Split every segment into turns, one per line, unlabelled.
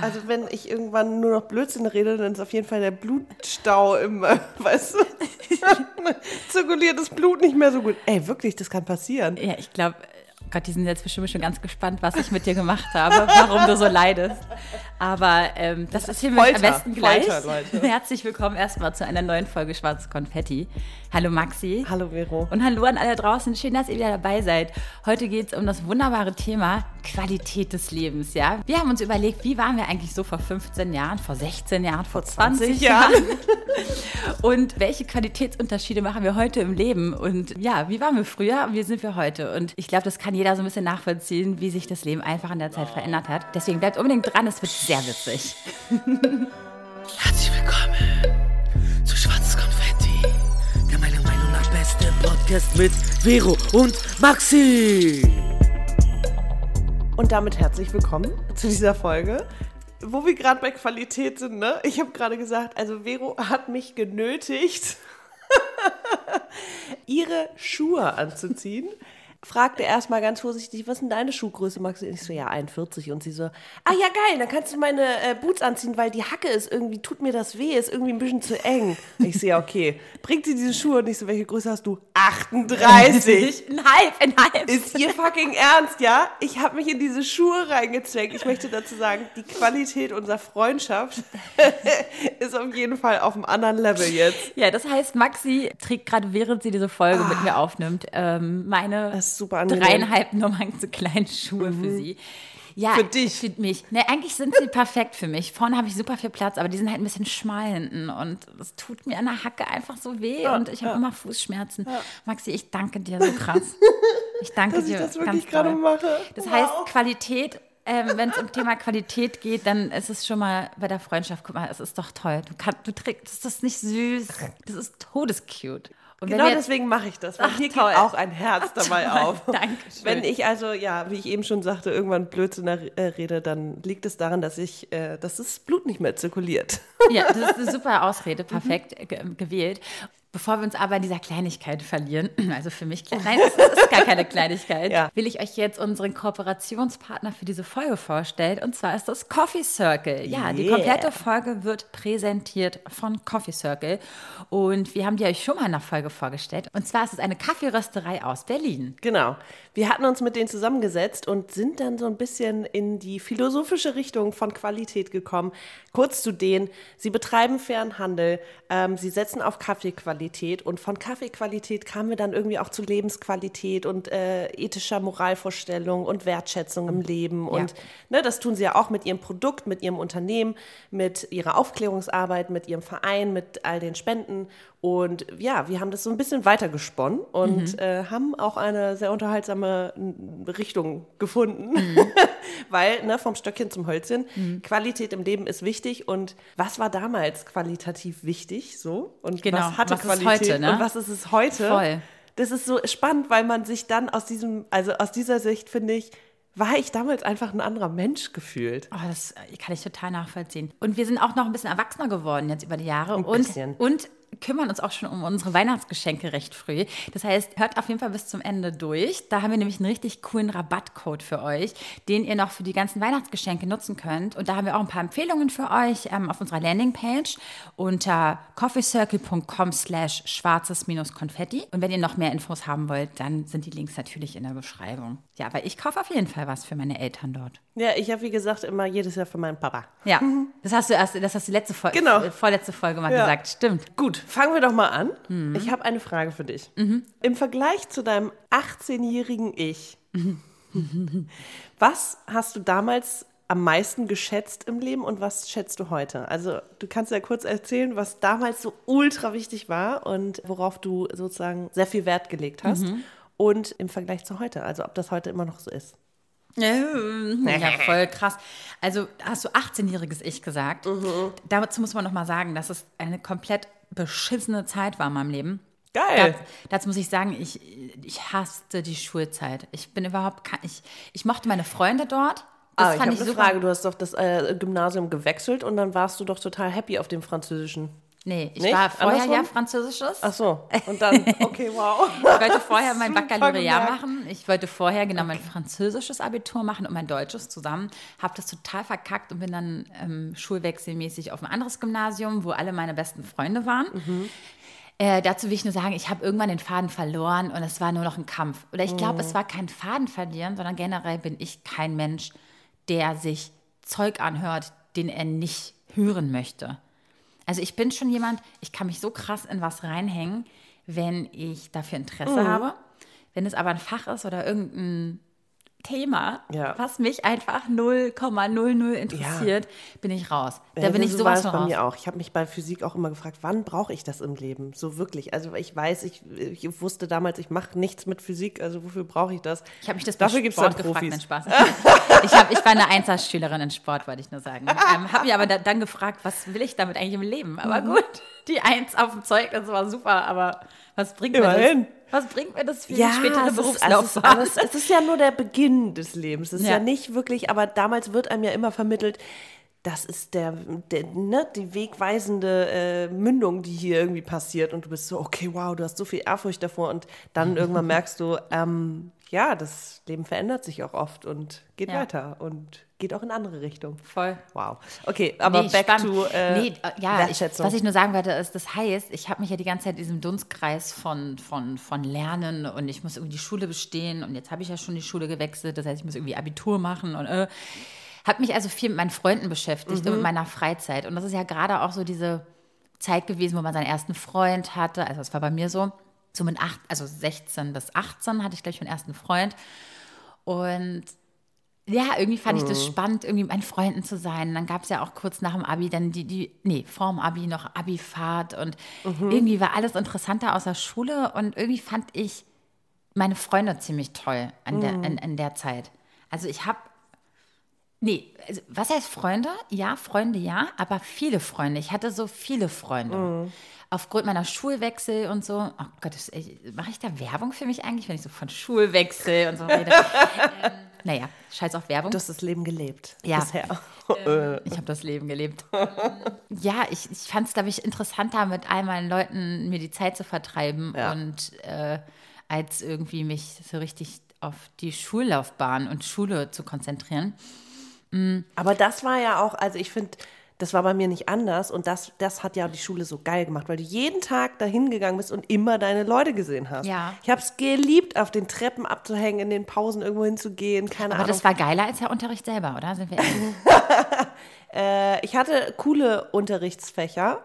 Also wenn ich irgendwann nur noch Blödsinn rede, dann ist auf jeden Fall der Blutstau im, äh, weißt du, zirkuliertes Blut nicht mehr so gut. Ey, wirklich, das kann passieren.
Ja, ich glaube, Gott, die sind jetzt bestimmt schon ganz gespannt, was ich mit dir gemacht habe, warum du so leidest. Aber ähm, das, das ist hier am besten gleich. Folter, Herzlich willkommen erstmal zu einer neuen Folge Schwarzes Konfetti. Hallo Maxi.
Hallo Vero.
Und hallo an alle draußen. Schön, dass ihr wieder dabei seid. Heute geht es um das wunderbare Thema Qualität des Lebens. Ja? Wir haben uns überlegt, wie waren wir eigentlich so vor 15 Jahren, vor 16 Jahren, vor 20, 20 Jahren? und welche Qualitätsunterschiede machen wir heute im Leben? Und ja, wie waren wir früher und wie sind wir heute? Und ich glaube, das kann jeder so ein bisschen nachvollziehen, wie sich das Leben einfach in der Zeit verändert hat. Deswegen bleibt unbedingt dran, es wird sehr witzig.
Herzlich willkommen zu Schwarzes Konfetti, der meiner Meinung nach beste Podcast mit Vero und Maxi.
Und damit herzlich willkommen zu dieser Folge. Wo wir gerade bei Qualität sind, ne? Ich habe gerade gesagt, also Vero hat mich genötigt, ihre Schuhe anzuziehen fragte erstmal ganz vorsichtig, was ist denn deine Schuhgröße, Max? Und ich so, ja, 41. Und sie so, ah ja, geil, dann kannst du meine äh, Boots anziehen, weil die Hacke ist irgendwie, tut mir das weh, ist irgendwie ein bisschen zu eng. Ich so, ja, okay. Bringt sie diese Schuhe und ich so, welche Größe hast du? 38.
ein halb, ein halb.
Ist ihr fucking ernst, ja? Ich habe mich in diese Schuhe reingezwängt. Ich möchte dazu sagen, die Qualität unserer Freundschaft ist auf jeden Fall auf einem anderen Level jetzt.
Ja, das heißt, Maxi trägt gerade, während sie diese Folge ah. mit mir aufnimmt, ähm, meine
das ist super angenehm.
dreieinhalb Nummern zu kleinen Schuhe mhm. für sie. Ja,
für dich.
Für mich. Ne, eigentlich sind sie perfekt für mich. Vorne habe ich super viel Platz, aber die sind halt ein bisschen schmal hinten und das tut mir an der Hacke einfach so weh ja, und ich habe ja. immer Fußschmerzen. Ja. Maxi, ich danke dir so krass. Ich danke
Dass
dir.
Ich das wirklich gerade mache.
Das wow. heißt, Qualität ähm, wenn es um Thema Qualität geht, dann ist es schon mal bei der Freundschaft, guck mal, es ist doch toll. Du, kann, du trägst das nicht süß. Das ist todescute.
Und genau deswegen mache ich das, weil Ach, hier toll. geht auch ein Herz Ach, dabei toll. auf.
Dankeschön.
Wenn ich also, ja, wie ich eben schon sagte, irgendwann Blödsinn äh, rede, dann liegt es daran, dass ich, äh, dass das Blut nicht mehr zirkuliert.
Ja, das ist eine super Ausrede, perfekt mhm. gewählt. Bevor wir uns aber in dieser Kleinigkeit verlieren, also für mich, nein, das ist gar keine Kleinigkeit, ja. will ich euch jetzt unseren Kooperationspartner für diese Folge vorstellen. Und zwar ist das Coffee Circle. Ja, yeah. die komplette Folge wird präsentiert von Coffee Circle. Und wir haben die euch schon mal in der Folge vorgestellt. Und zwar ist es eine Kaffeerösterei aus Berlin.
Genau. Wir hatten uns mit denen zusammengesetzt und sind dann so ein bisschen in die philosophische Richtung von Qualität gekommen. Kurz zu denen, sie betreiben fairen Handel, ähm, sie setzen auf Kaffeequalität. Und von Kaffeequalität kamen wir dann irgendwie auch zu Lebensqualität und äh, ethischer Moralvorstellung und Wertschätzung im Leben. Und ja. ne, das tun sie ja auch mit ihrem Produkt, mit ihrem Unternehmen, mit ihrer Aufklärungsarbeit, mit ihrem Verein, mit all den Spenden. Und ja, wir haben das so ein bisschen weitergesponnen und mhm. äh, haben auch eine sehr unterhaltsame Richtung gefunden. Mhm. Weil, ne, vom Stöckchen zum Hölzchen, mhm. Qualität im Leben ist wichtig. Und was war damals qualitativ wichtig? So? Und
genau.
was hatte
was
Qualität?
Heute, ne?
Und was ist es heute?
Voll.
Das ist so spannend, weil man sich dann aus diesem, also aus dieser Sicht, finde ich, war ich damals einfach ein anderer Mensch gefühlt.
Oh, das äh, kann ich total nachvollziehen. Und wir sind auch noch ein bisschen erwachsener geworden jetzt über die Jahre. Ein und, bisschen. und kümmern uns auch schon um unsere Weihnachtsgeschenke recht früh. Das heißt, hört auf jeden Fall bis zum Ende durch. Da haben wir nämlich einen richtig coolen Rabattcode für euch, den ihr noch für die ganzen Weihnachtsgeschenke nutzen könnt. Und da haben wir auch ein paar Empfehlungen für euch ähm, auf unserer Landingpage unter coffeecircle.com slash schwarzes-konfetti. Und wenn ihr noch mehr Infos haben wollt, dann sind die Links natürlich in der Beschreibung. Ja, aber ich kaufe auf jeden Fall was für meine Eltern dort.
Ja, ich habe wie gesagt immer jedes Jahr für meinen Papa.
Ja, das hast du erst, das hast du letzte Folge,
genau.
vorletzte Folge mal ja. gesagt. Stimmt.
Gut, fangen wir doch mal an. Mhm. Ich habe eine Frage für dich. Mhm. Im Vergleich zu deinem 18-jährigen Ich, was hast du damals am meisten geschätzt im Leben und was schätzt du heute? Also du kannst ja kurz erzählen, was damals so ultra wichtig war und worauf du sozusagen sehr viel Wert gelegt hast. Mhm. Und im Vergleich zu heute, also ob das heute immer noch so ist.
Ja, voll krass. Also hast du 18-jähriges Ich gesagt. Mhm. Dazu muss man noch mal sagen, dass es eine komplett beschissene Zeit war in meinem Leben.
Geil.
Das, dazu muss ich sagen, ich, ich hasste die Schulzeit. Ich bin überhaupt, ich, ich mochte meine Freunde dort.
Das ah, fand ich, ich eine Frage. Du hast doch das äh, Gymnasium gewechselt und dann warst du doch total happy auf dem Französischen.
Nee, ich
Nicht?
war vorher
Andersrum?
ja Französisches.
Ach so. Und dann, okay, wow.
Ich wollte vorher mein Baccalaureat machen. Ich wollte vorher genau mein französisches Abitur machen und mein deutsches zusammen. Habe das total verkackt und bin dann ähm, schulwechselmäßig auf ein anderes Gymnasium, wo alle meine besten Freunde waren. Äh, dazu will ich nur sagen, ich habe irgendwann den Faden verloren und es war nur noch ein Kampf. Oder ich glaube, es war kein Faden verlieren, sondern generell bin ich kein Mensch, der sich Zeug anhört, den er nicht hören möchte. Also ich bin schon jemand, ich kann mich so krass in was reinhängen, wenn ich dafür Interesse habe. Wenn es aber ein Fach ist oder irgendein Thema,
Ja.
was mich einfach 0,00 interessiert, bin ich raus. Da
Ja,
bin ich
so war
sowas
es
von
bei
raus.
mir auch. Ich habe mich bei Physik auch immer gefragt, wann brauche ich das im Leben? So wirklich. Also ich weiß, ich, ich wusste damals, ich mache nichts mit Physik, also wofür brauche ich das?
Ich habe mich das bei
Dafür gibt's
Sport gefragt,
Profis.
nein, Spaß. Ich, hab, ich war eine Einsatzschülerin in Sport, wollte ich nur sagen. Ähm, habe mich aber da, dann gefragt, was will ich damit eigentlich im Leben? Aber
Mhm.
gut, die Eins auf dem Zeugnis war super, aber was bringt
Immerhin.
mir das? Was bringt mir das für die spätere
es ist, es, ist
Berufslaufbahn?
alles, es ist ja nur der Beginn des Lebens. Es ist ja.
Ja.
nicht wirklich, aber damals wird einem ja immer vermittelt, das ist der, der ne, die wegweisende äh, Mündung, die hier irgendwie passiert. Und du bist so, okay, wow, du hast so viel Ehrfurcht davor. Und dann irgendwann merkst du, ähm, ja, das Leben verändert sich auch oft und geht
Ja.
weiter und geht auch in andere Richtungen.
Voll.
Wow. Okay, aber
Nee,
back
spannend.
to äh,
nee, äh, ja, ich,
Wertschätzung.
was ich nur sagen wollte, ist, das heißt, ich habe mich ja die ganze Zeit in diesem Dunstkreis von, von, von Lernen und ich muss irgendwie die Schule bestehen und jetzt habe ich ja schon die Schule gewechselt, das heißt, ich muss irgendwie Abitur machen und äh, habe mich also viel mit meinen Freunden beschäftigt
Mhm.
und mit meiner Freizeit und das ist ja gerade auch so diese Zeit gewesen, wo man seinen ersten Freund hatte, also das war bei mir so, so mit acht, also 16 bis 18 hatte ich gleich meinen ersten Freund und ja, irgendwie fand ich
Mhm.
das spannend, irgendwie mit meinen Freunden zu sein. Dann gab es ja auch kurz nach dem Abi dann die, die nee, vorm Abi noch Abifahrt und
Mhm.
irgendwie war alles interessanter außer Schule und irgendwie fand ich meine Freunde ziemlich toll an der,
Mhm.
in, in der Zeit. Also ich habe, nee, also was heißt Freunde? Ja, Freunde, ja, aber viele Freunde. Ich hatte so viele Freunde.
Mhm.
Aufgrund meiner Schulwechsel und so, oh Gott, mache ich da Werbung für mich eigentlich, wenn ich so von Schulwechsel und so rede? ähm, naja, scheiß auf Werbung.
du hast das Leben gelebt.
Ja.
Bisher.
Ich habe das Leben gelebt. ja, ich, ich fand es, glaube ich, interessanter, mit all meinen Leuten mir die Zeit zu vertreiben
Ja.
und äh, als irgendwie mich so richtig auf die Schullaufbahn und Schule zu konzentrieren.
Aber das war ja auch, also ich finde, das war bei mir nicht anders und das, das hat ja die Schule so geil gemacht, weil du jeden Tag dahin gegangen bist und immer deine Leute gesehen hast.
Ja.
Ich habe es geliebt, auf den Treppen abzuhängen, in den Pausen irgendwo hinzugehen, keine
Aber
Ahnung.
das war geiler als der Unterricht selber, oder? Sind wir
äh, ich hatte coole Unterrichtsfächer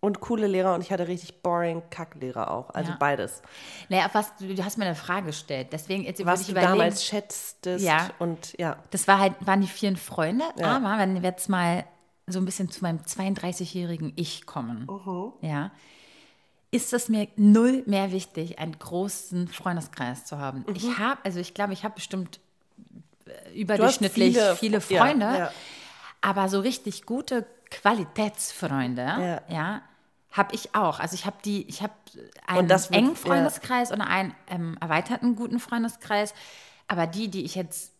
und coole Lehrer und ich hatte richtig boring Kacklehrer auch, also
Ja.
beides.
naja, was, du, hast mir eine Frage gestellt. Deswegen jetzt
Was
ich
du
überlegen.
damals schätztest
Ja.
und ja.
Das war halt, waren die vielen Freunde.
Ja.
Aber wenn wir jetzt mal so ein bisschen zu meinem 32-jährigen Ich kommen, ja, ist es mir null mehr wichtig, einen großen Freundeskreis zu haben. Ich habe, also ich glaube, ich habe bestimmt äh, überdurchschnittlich
viele-
viele,
ja,
Freunde,
ja.
aber so richtig gute Qualitätsfreunde,
Ja.
ja, habe ich auch. Also ich habe die, ich habe einen
wird-
engen
ja.
Freundeskreis und einen ähm, erweiterten guten Freundeskreis, aber die, die ich jetzt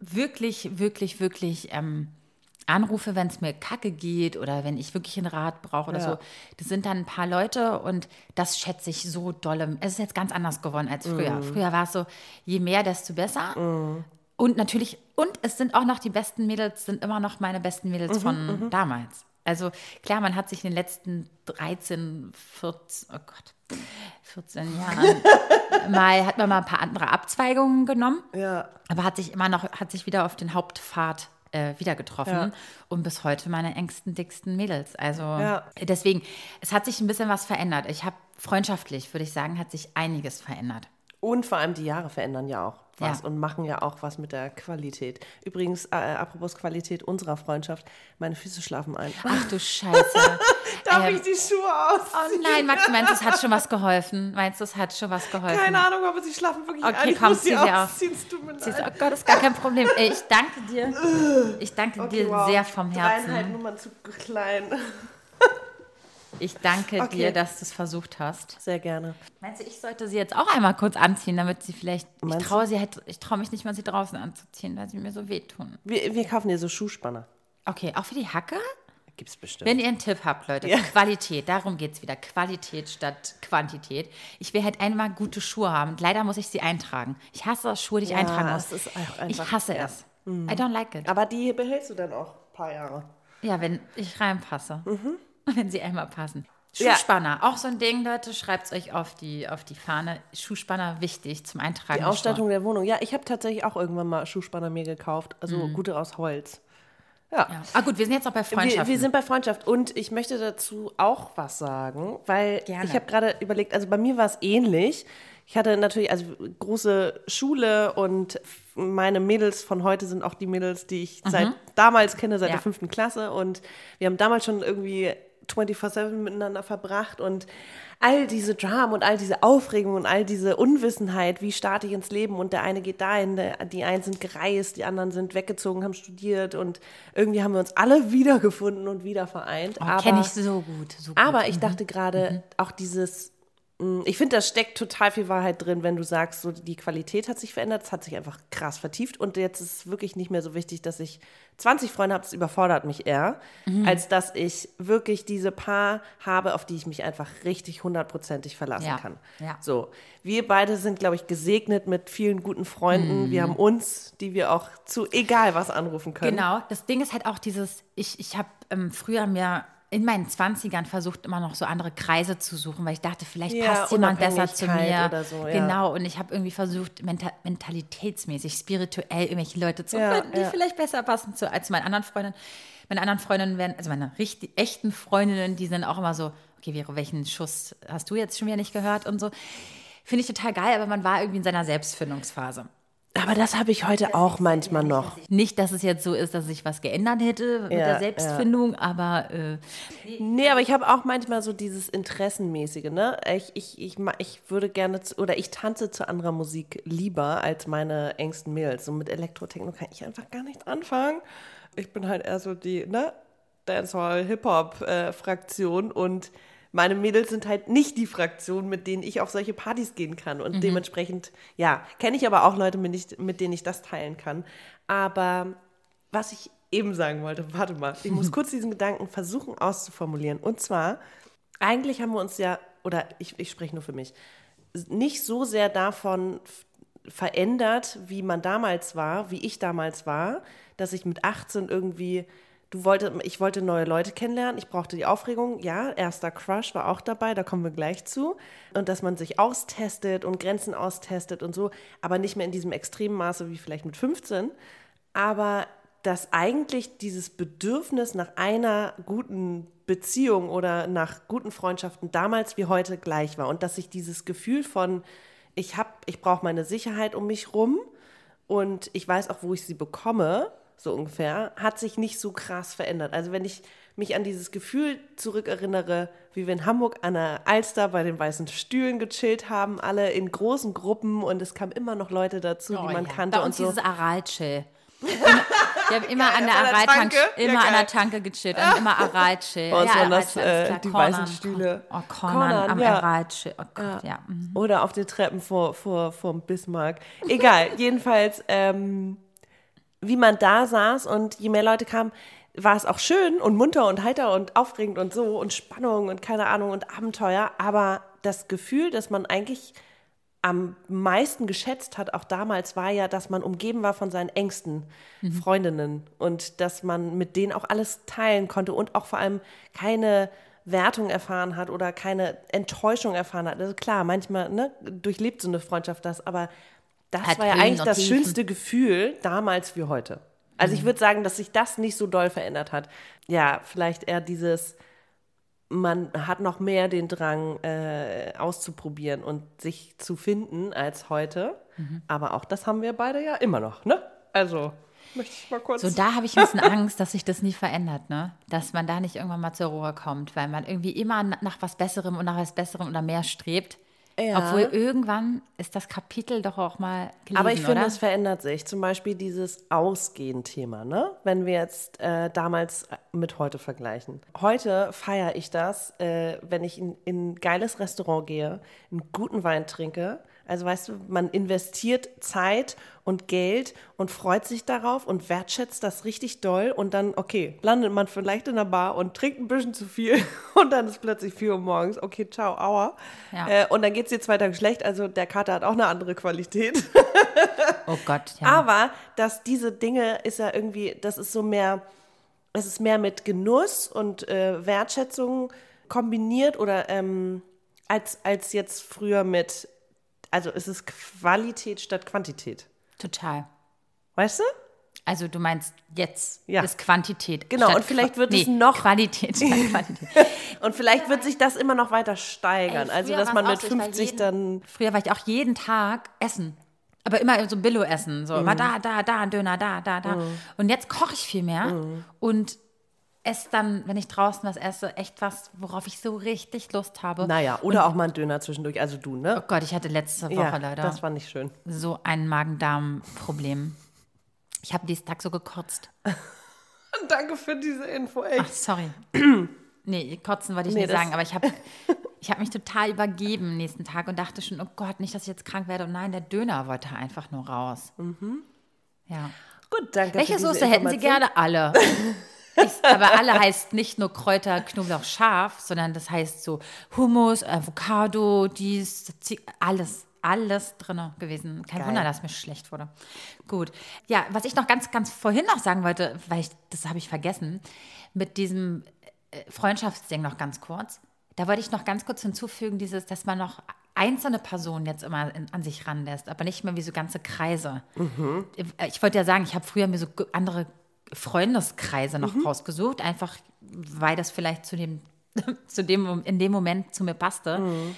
wirklich, wirklich, wirklich ähm, anrufe, wenn es mir kacke geht oder wenn ich wirklich einen Rat brauche oder
Ja.
so. Das sind dann ein paar Leute und das schätze ich so dolle. Es ist jetzt ganz anders geworden als früher.
Mhm.
Früher war es so, je mehr, desto besser. Und natürlich, und es sind auch noch die besten Mädels, sind immer noch meine besten Mädels
Mhm,
von damals. Also klar, man hat sich in den letzten 13, 14, oh Gott, 14 Jahren mal, hat man mal ein paar andere Abzweigungen genommen.
Ja.
Aber hat sich immer noch, hat sich wieder auf den Hauptpfad äh, wieder getroffen
Ja.
und bis heute meine engsten, dicksten Mädels. Also
Ja.
deswegen, es hat sich ein bisschen was verändert. Ich habe freundschaftlich, würde ich sagen, hat sich einiges verändert.
Und vor allem die Jahre verändern ja auch was
Ja.
und machen ja auch was mit der Qualität. Übrigens, äh, apropos Qualität unserer Freundschaft, meine Füße schlafen ein.
Ach du Scheiße.
Darf
Ähm,
ich die Schuhe aus?
Oh nein, Max, meinst du, es hat schon was geholfen? Meinst du, es hat schon was geholfen?
Keine Ahnung, aber sie schlafen wirklich
Okay,
ein. Ich
komm,
muss sie
zieh sie aus.
ausziehen. Es tut mir leid.
Oh Gott, ist gar kein Problem. Ich danke dir. Ich danke
Okay,
dir
wow.
sehr vom
Dreieinhalb
Herzen.
Nummern zu klein.
Ich danke
Okay.
dir, dass du es versucht hast.
Sehr gerne.
Meinst du, ich sollte sie jetzt auch einmal kurz anziehen, damit sie vielleicht. Ich
Meinst
traue sie halt, ich traue mich nicht mal, sie draußen anzuziehen, weil sie mir so wehtun.
Wir, wir kaufen dir so Schuhspanner.
Okay, auch für die Hacke?
Gibt's bestimmt.
Wenn ihr einen Tipp habt, Leute,
Ja.
Qualität, darum geht es wieder. Qualität statt Quantität. Ich will halt einmal gute Schuhe haben. Leider muss ich sie eintragen. Ich hasse Schuhe, die ich
Ja,
eintragen muss. ich hasse
ja.
es. I don't like it.
Aber die behältst du dann auch ein paar Jahre.
Ja, wenn ich reinpasse. Wenn sie einmal passen.
Mhm. Ja.
Schuhspanner, auch so ein Ding, Leute, schreibt es euch auf die, auf die Fahne. Schuhspanner wichtig zum Eintragen.
Die Ausstattung der Wohnung. Ja, ich habe tatsächlich auch irgendwann mal Schuhspanner mir gekauft. Also gute aus Holz. Ja.
Ja. Ah gut, wir sind jetzt auch bei
Wir,
Freundschaften.
wir sind bei Freundschaft und ich möchte dazu auch was sagen, weil
Gerne.
ich habe gerade überlegt, also bei mir war es ähnlich. Ich hatte natürlich also große Schule und meine Mädels von heute sind auch die Mädels, die ich seit damals kenne, seit
Ja.
der fünften Klasse und wir haben damals schon irgendwie 24-7 miteinander verbracht und all diese Dramen und all diese Aufregung und all diese Unwissenheit, wie starte ich ins Leben und der eine geht dahin, der, die einen sind gereist, die anderen sind weggezogen, haben studiert und irgendwie haben wir uns alle wiedergefunden und wieder vereint.
oh, Kenne ich so gut. So gut.
Aber ich dachte gerade, auch dieses, ich finde, da steckt total viel Wahrheit drin, wenn du sagst, so die Qualität hat sich verändert, es hat sich einfach krass vertieft und jetzt ist es wirklich nicht mehr so wichtig, dass ich 20 Freunde habe, das überfordert mich eher, als dass ich wirklich diese paar habe, auf die ich mich einfach richtig hundertprozentig verlassen
Ja,
kann.
ja.
So, wir beide sind, glaube ich, gesegnet mit vielen guten Freunden. Wir haben uns, die wir auch zu egal was anrufen können.
Genau, das Ding ist halt auch dieses, ich, ich habe ähm, früher mir in meinen 20ern versucht, immer noch so andere Kreise zu suchen, weil ich dachte, vielleicht
Ja,
passt jemand besser zu mir.
So, ja.
Genau, und ich habe irgendwie versucht, menta mentalitätsmäßig, spirituell irgendwelche Leute zu
Ja,
finden, die vielleicht besser passen zu, als meine anderen Freundinnen. Meine anderen Freundinnen werden, also meine richtig, echten Freundinnen, die sind auch immer so, okay, Vero, welchen Schuss hast du jetzt schon wieder nicht gehört und so. Finde ich total geil, aber man war irgendwie in seiner Selbstfindungsphase.
Aber das habe ich heute auch manchmal noch.
Nicht, dass es jetzt so ist, dass sich was geändert hätte mit
Ja,
der Selbstfindung, aber äh,
Nee, aber ich habe auch manchmal so dieses Interessenmäßige, ne? Ich, ich, ich, ich würde gerne, zu, oder ich tanze zu anderer Musik lieber als meine engsten Mädels. So mit Elektrotechno kann ich einfach gar nichts anfangen. Ich bin halt eher so die, ne? Dancehall, Hip-Hop-Fraktion und meine Mädels sind halt nicht die Fraktion, mit denen ich auf solche Partys gehen kann. Und dementsprechend, ja, kenne ich aber auch Leute, mit, ich, mit denen ich das teilen kann. Aber was ich eben sagen wollte, warte mal, ich muss kurz diesen Gedanken versuchen auszuformulieren. Und zwar, eigentlich haben wir uns ja, oder ich, ich spreche nur für mich, nicht so sehr davon verändert, wie man damals war, wie ich damals war, dass ich mit 18 irgendwie, du wollte, ich wollte neue Leute kennenlernen, ich brauchte die Aufregung, ja, erster Crush war auch dabei, da kommen wir gleich zu. Und dass man sich austestet und Grenzen austestet und so, aber nicht mehr in diesem extremen Maße wie vielleicht mit 15. Aber dass eigentlich dieses Bedürfnis nach einer guten Beziehung oder nach guten Freundschaften damals wie heute gleich war und dass sich dieses Gefühl von ich hab, ich brauche meine Sicherheit um mich rum und ich weiß auch, wo ich sie bekomme, so ungefähr, hat sich nicht so krass verändert. Also wenn ich mich an dieses Gefühl zurückerinnere, wie wir in Hamburg an der Alster bei den weißen Stühlen gechillt haben, alle in großen Gruppen und es kamen immer noch Leute dazu, die man kannte
Oh Bei
und
uns
so.
dieses Aral-Chill. Wir haben immer an der
an der
Aral-Tanke,
Tanke? Ja,
immer an
geil.
der Tanke gechillt und immer Aral-Chill.
Bei uns
ja,
waren das, äh, die
Cornern.
weißen Stühle.
Oh, Cornern
Cornern,
am
ja.
Aral-Chill. Oh Gott, ja. mhm.
Oder auf den Treppen vor, vor, vor Bismarck. Egal, jedenfalls, ähm, wie man da saß und je mehr Leute kamen, war es auch schön und munter und heiter und aufregend und so und Spannung und keine Ahnung und Abenteuer. Aber das Gefühl, dass man eigentlich am meisten geschätzt hat, auch damals, war ja, dass man umgeben war von seinen engsten Freundinnen und dass man mit denen auch alles teilen konnte und auch vor allem keine Wertung erfahren hat oder keine Enttäuschung erfahren hat. Also klar, manchmal ne, durchlebt so eine Freundschaft das, aber das
Hat
war ja eigentlich das
Tiefen.
schönste Gefühl damals wie heute. Also
Mhm.
ich würde sagen, dass sich das nicht so doll verändert hat. Ja, vielleicht eher dieses, man hat noch mehr den Drang äh, auszuprobieren und sich zu finden als heute.
Mhm.
Aber auch das haben wir beide ja immer noch, ne? Also, möchte ich mal kurz.
So, da habe ich ein bisschen Angst, dass sich das nie verändert, ne? Dass man da nicht irgendwann mal zur Ruhe kommt, weil man irgendwie immer na- nach was Besserem und nach was Besserem oder mehr strebt.
Ja.
Obwohl irgendwann ist das Kapitel doch auch mal gelesen,
Aber ich finde,
oder?
es verändert sich. Zum Beispiel dieses Ausgehen-Thema, ne? Wenn wir jetzt äh, damals mit heute vergleichen. Heute feiere ich das, äh, wenn ich in, in ein geiles Restaurant gehe, einen guten Wein trinke, Also weißt du, man investiert Zeit und Geld und freut sich darauf und wertschätzt das richtig doll und dann, okay, landet man vielleicht in der Bar und trinkt ein bisschen zu viel und dann ist plötzlich 4 Uhr morgens, okay, ciao, aua. Ja. Äh, und dann geht es dir zwei Tage schlecht, also der Kater hat auch eine andere Qualität.
oh Gott, ja.
Aber dass diese Dinge ist ja irgendwie, das ist so mehr, es ist mehr mit Genuss und äh, Wertschätzung kombiniert oder ähm, als, als jetzt früher mit also es ist Qualität statt Quantität.
Total.
Weißt du?
Also du meinst jetzt ja. ist Quantität.
Genau, und vielleicht wird Qu es noch
Qualität statt Quantität.
und vielleicht wird sich das immer noch weiter steigern. Ey, also dass man mit 50 jeden, dann.
Früher war ich auch jeden Tag essen. Aber immer so Billo-Essen. So, mhm. immer da, da, da, Döner, da, da, da. Mhm. Und jetzt koche ich viel mehr. Mhm. Und esse dann, wenn ich draußen was esse, echt was, worauf ich so richtig Lust habe.
Naja, oder und, auch mal einen Döner zwischendurch. Also du, ne?
Oh Gott, ich hatte letzte Woche ja, leider.
Das war nicht schön.
So ein Magen-Darm-Problem. Ich habe diesen Tag so gekotzt.
Danke für diese Info, echt. Ach,
sorry. nee, kotzen wollte ich nee, nicht sagen, aber ich habe ich hab mich total übergeben nächsten Tag und dachte schon, oh Gott, nicht, dass ich jetzt krank werde. Und nein, der Döner wollte einfach nur raus. Mhm. Ja.
Gut, danke.
Welche Soße hätten Sie gerne? Alle. Ich, aber alle heißt nicht nur Kräuter, Knoblauch, Scharf, sondern das heißt so Hummus, Avocado, dies, alles alles drin gewesen. Kein Geil. Wunder, dass mir schlecht wurde. Gut. Ja, was ich noch ganz, ganz vorhin noch sagen wollte, weil ich, das habe ich vergessen, mit diesem äh, Freundschaftsding noch ganz kurz. Da wollte ich noch ganz kurz hinzufügen, dieses, dass man noch einzelne Personen jetzt immer in, an sich ranlässt, aber nicht mehr wie so ganze Kreise. Mhm. Ich wollte ja sagen, ich habe früher mir so andere Freundeskreise noch mhm. rausgesucht, einfach weil das vielleicht zu dem, zu dem, in dem Moment zu mir passte. Mhm.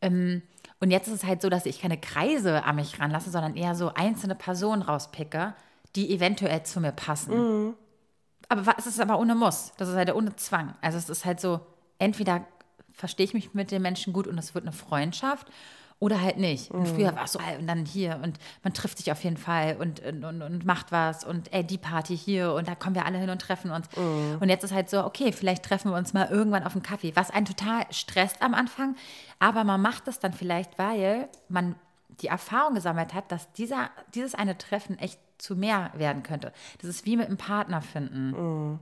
Ähm, und jetzt ist es halt so, dass ich keine Kreise an mich ranlasse, sondern eher so einzelne Personen rauspicke, die eventuell zu mir passen. Mhm. Aber es ist aber ohne Muss. Das ist halt ohne Zwang. Also es ist halt so, entweder verstehe ich mich mit den Menschen gut und es wird eine Freundschaft oder halt nicht. Und mhm. früher war es so, und dann hier und man trifft sich auf jeden Fall und, und, und, macht was und ey, die Party hier und da kommen wir alle hin und treffen uns. Mhm. Und jetzt ist halt so, okay, vielleicht treffen wir uns mal irgendwann auf einen Kaffee, was einen total stresst am Anfang, aber man macht es dann vielleicht, weil man die Erfahrung gesammelt hat, dass dieser, dieses eine Treffen echt zu mehr werden könnte. Das ist wie mit einem Partner finden. Mhm.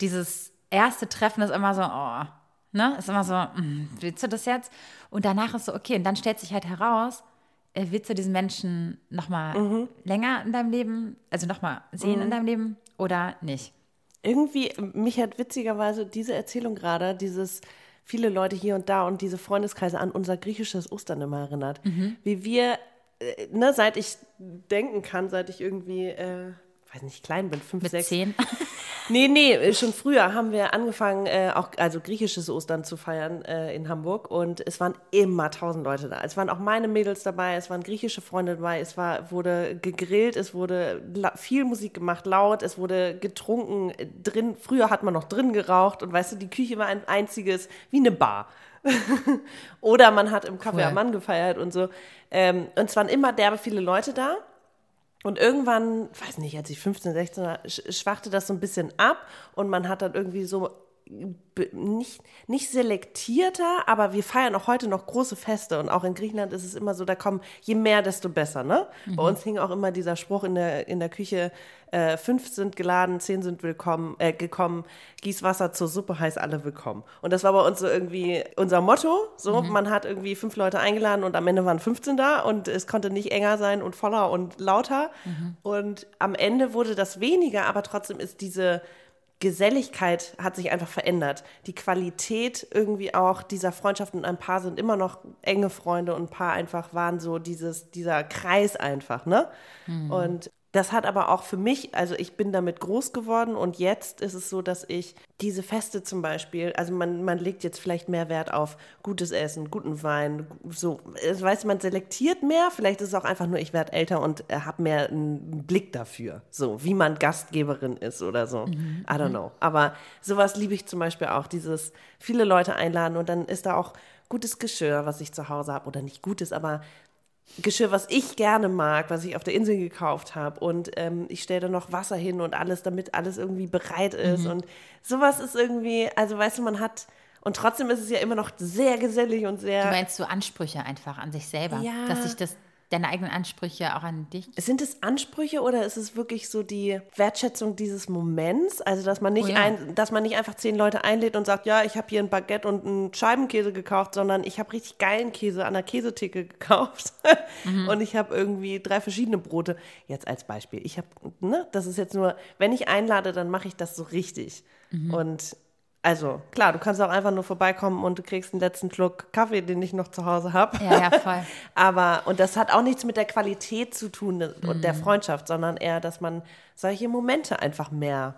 Dieses erste Treffen ist immer so, oh, Ne? Ist immer so, hm, willst du das jetzt? Und danach ist so, okay, und dann stellt sich halt heraus, äh, willst du diesen Menschen nochmal mhm. länger in deinem Leben, also nochmal sehen mhm. in deinem Leben oder nicht?
Irgendwie, mich hat witzigerweise diese Erzählung gerade, dieses viele Leute hier und da und diese Freundeskreise an unser griechisches Ostern immer erinnert. Mhm. Wie wir, äh, ne, seit ich denken kann, seit ich irgendwie, äh, weiß nicht, klein bin, fünf,
Mit
sechs.
Zehn?
Nee, nee, äh, schon früher haben wir angefangen, äh, auch also griechisches Ostern zu feiern äh, in Hamburg und es waren immer tausend Leute da. Es waren auch meine Mädels dabei, es waren griechische Freunde dabei, es war, wurde gegrillt, es wurde viel Musik gemacht, laut, es wurde getrunken äh, drin. Früher hat man noch drin geraucht und weißt du, die Küche war ein einziges, wie eine Bar. Oder man hat im Café cool. am Mann gefeiert und so. Ähm, und es waren immer derbe viele Leute da. Und irgendwann, weiß nicht, als ich 15, 16 war, schwachte das so ein bisschen ab und man hat dann irgendwie so nicht, nicht selektierter, aber wir feiern auch heute noch große Feste und auch in Griechenland ist es immer so, da kommen je mehr, desto besser. Ne? Mhm. Bei uns hing auch immer dieser Spruch in der, in der Küche, äh, fünf sind geladen, zehn sind willkommen, äh, gekommen, gieß Wasser zur Suppe, heißt alle willkommen. Und das war bei uns so irgendwie unser Motto. So, mhm. man hat irgendwie fünf Leute eingeladen und am Ende waren 15 da und es konnte nicht enger sein und voller und lauter. Mhm. Und am Ende wurde das weniger, aber trotzdem ist diese Geselligkeit hat sich einfach verändert. Die Qualität irgendwie auch dieser Freundschaften, ein paar sind immer noch enge Freunde und ein paar einfach waren so dieses, dieser Kreis einfach, ne? Mhm. Und das hat aber auch für mich, also ich bin damit groß geworden und jetzt ist es so, dass ich diese Feste zum Beispiel, also man, man legt jetzt vielleicht mehr Wert auf gutes Essen, guten Wein, so, weiß man selektiert mehr, vielleicht ist es auch einfach nur, ich werde älter und habe mehr einen Blick dafür, so wie man Gastgeberin ist oder so, mhm. I don't know. Aber sowas liebe ich zum Beispiel auch, dieses viele Leute einladen und dann ist da auch gutes Geschirr, was ich zu Hause habe oder nicht gutes, aber Geschirr, was ich gerne mag, was ich auf der Insel gekauft habe. Und ähm, ich stelle da noch Wasser hin und alles, damit alles irgendwie bereit ist. Mhm. Und sowas ist irgendwie, also weißt du, man hat, Und trotzdem ist es ja immer noch sehr gesellig und sehr.
Du meinst so Ansprüche einfach an sich selber,
Ja.
dass sich das deine eigenen Ansprüche auch an dich.
Sind es Ansprüche oder ist es wirklich so die Wertschätzung dieses Moments? Also, dass man nicht,
Oh ja.
ein, dass man nicht einfach zehn Leute einlädt und sagt, ja, ich habe hier ein Baguette und einen Scheibenkäse gekauft, sondern ich habe richtig geilen Käse an der Käsetheke gekauft
Mhm.
und ich habe irgendwie drei verschiedene Brote. Jetzt als Beispiel. Ich habe, ne, das ist jetzt nur, wenn ich einlade, dann mache ich das so richtig.
Mhm.
Und also, klar, du kannst auch einfach nur vorbeikommen und du kriegst einen letzten Schluck Kaffee, den ich noch zu Hause habe.
Ja, ja, voll.
Aber, und das hat auch nichts mit der Qualität zu tun und
Mhm.
der Freundschaft, sondern eher, dass man solche Momente einfach mehr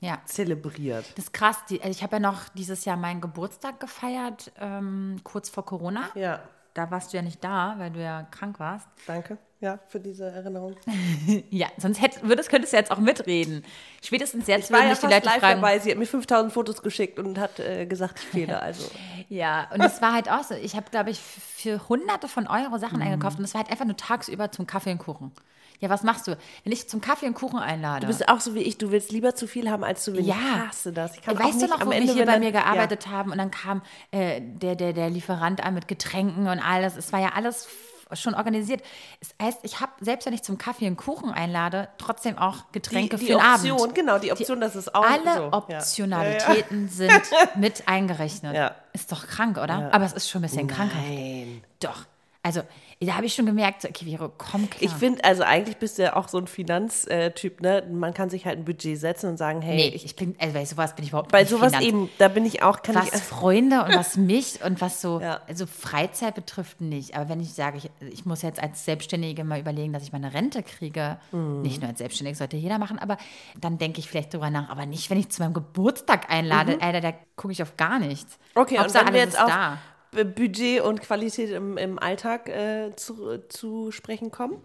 Ja.
zelebriert.
Das ist krass. Die, also ich habe ja noch dieses Jahr meinen Geburtstag gefeiert, ähm, kurz vor Corona.
Ja,
Da warst du ja nicht da, weil du ja krank warst.
danke. Ja, für diese Erinnerung.
Ja, sonst hätt, würdest, könntest du jetzt auch mitreden. Spätestens jetzt
Ich war ja
dich die
fast
Leute
live
fragen.
dabei. Sie hat mir 5000 Fotos geschickt und hat äh, gesagt, ich fehle. Also,
Ja, und es war halt auch so. Ich habe, glaube ich, für hunderte von Euro Sachen
Mhm.
eingekauft und es war halt einfach nur tagsüber zum Kaffee und Kuchen. Ja, was machst du? Wenn ich zum Kaffee und Kuchen einlade.
du bist auch so wie ich. Du willst lieber zu viel haben als zu wenig.
Ja.
Ich hasse das. Ich kann
weißt du noch, wo wir hier bei mir gearbeitet haben und dann kam äh, der, der, der Lieferant an mit Getränken und alles. Es war ja alles schon organisiert. Das heißt, ich habe, selbst wenn ich zum Kaffee und Kuchen einlade, trotzdem auch
Ja,
Getränke
die, die
für den
Option,
Abend.
genau, die Option, dass es auch
Alle
so. ja.
Optionalitäten sind mit eingerechnet.
Ja.
Ist doch krank, oder? Aber es ist schon ein bisschen krankhaft.
Nein.
Doch. Also, da habe ich schon gemerkt, okay, Vero, komm klar.
Ich finde, also eigentlich bist du ja auch so ein Finanztyp, ne? Man kann sich halt ein Budget setzen und sagen, hey,
nee,
ich,
bin, also bei sowas bin ich überhaupt
bei
nicht
sowas
Finanz-
eben, da bin ich auch, kann
was
ich,
Freunde und was mich und was so
Ja.
also Freizeit betrifft nicht. Aber wenn ich sage, ich, ich muss jetzt als Selbstständige mal überlegen, dass ich meine Rente kriege,
Mhm.
nicht nur als Selbstständige, sollte jeder machen, aber dann denke ich vielleicht drüber nach. Aber nicht, wenn ich zu meinem Geburtstag einlade, Alter, da gucke ich auf gar nichts.
Mhm. Okay,
Hauptsache,
und wenn wir jetzt
ist
auf
da.
B- Budget und Qualität im, im Alltag äh, zu, zu sprechen kommen?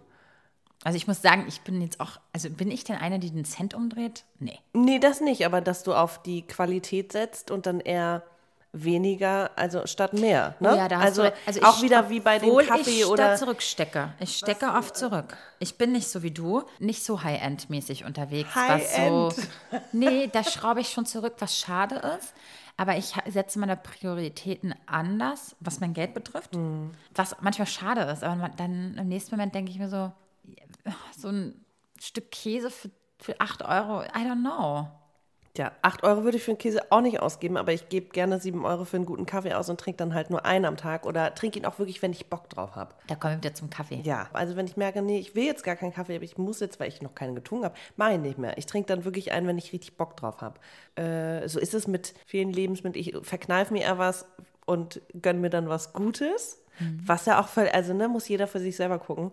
Also ich muss sagen, ich bin jetzt auch, also bin ich denn eine, die den Cent umdreht? Nee.
Nee, das nicht, aber dass du auf die Qualität setzt und dann eher weniger, also statt mehr. Ne?
Ja, da hast
also,
du, also
auch
ich,
wieder wie bei dem Kaffee
ich
oder.
da zurückstecke. Ich stecke oft zurück. Ich bin nicht so wie du, nicht so High-End-mäßig unterwegs. Was so, nee, da schraube ich schon zurück, was schade ist. Aber ich setze meine Prioritäten anders, was mein Geld betrifft.
Hm.
Was manchmal schade ist. Aber dann im nächsten Moment denke ich mir so, so ein Stück Käse für, für 8 Euro, I don't know.
Ja, 8 Euro würde ich für einen Käse auch nicht ausgeben, aber ich gebe gerne 7 Euro für einen guten Kaffee aus und trinke dann halt nur einen am Tag oder trinke ihn auch wirklich, wenn ich Bock drauf habe.
Da kommen wir wieder zum Kaffee.
Ja, also wenn ich merke, nee, ich will jetzt gar keinen Kaffee, aber ich muss jetzt, weil ich noch keinen getrunken habe, mache ich nicht mehr. Ich trinke dann wirklich einen, wenn ich richtig Bock drauf habe. Äh, so ist es mit vielen Lebensmitteln. Ich verkneife mir eher was und gönne mir dann was Gutes. Was ja auch, voll, also ne, muss jeder für sich selber gucken.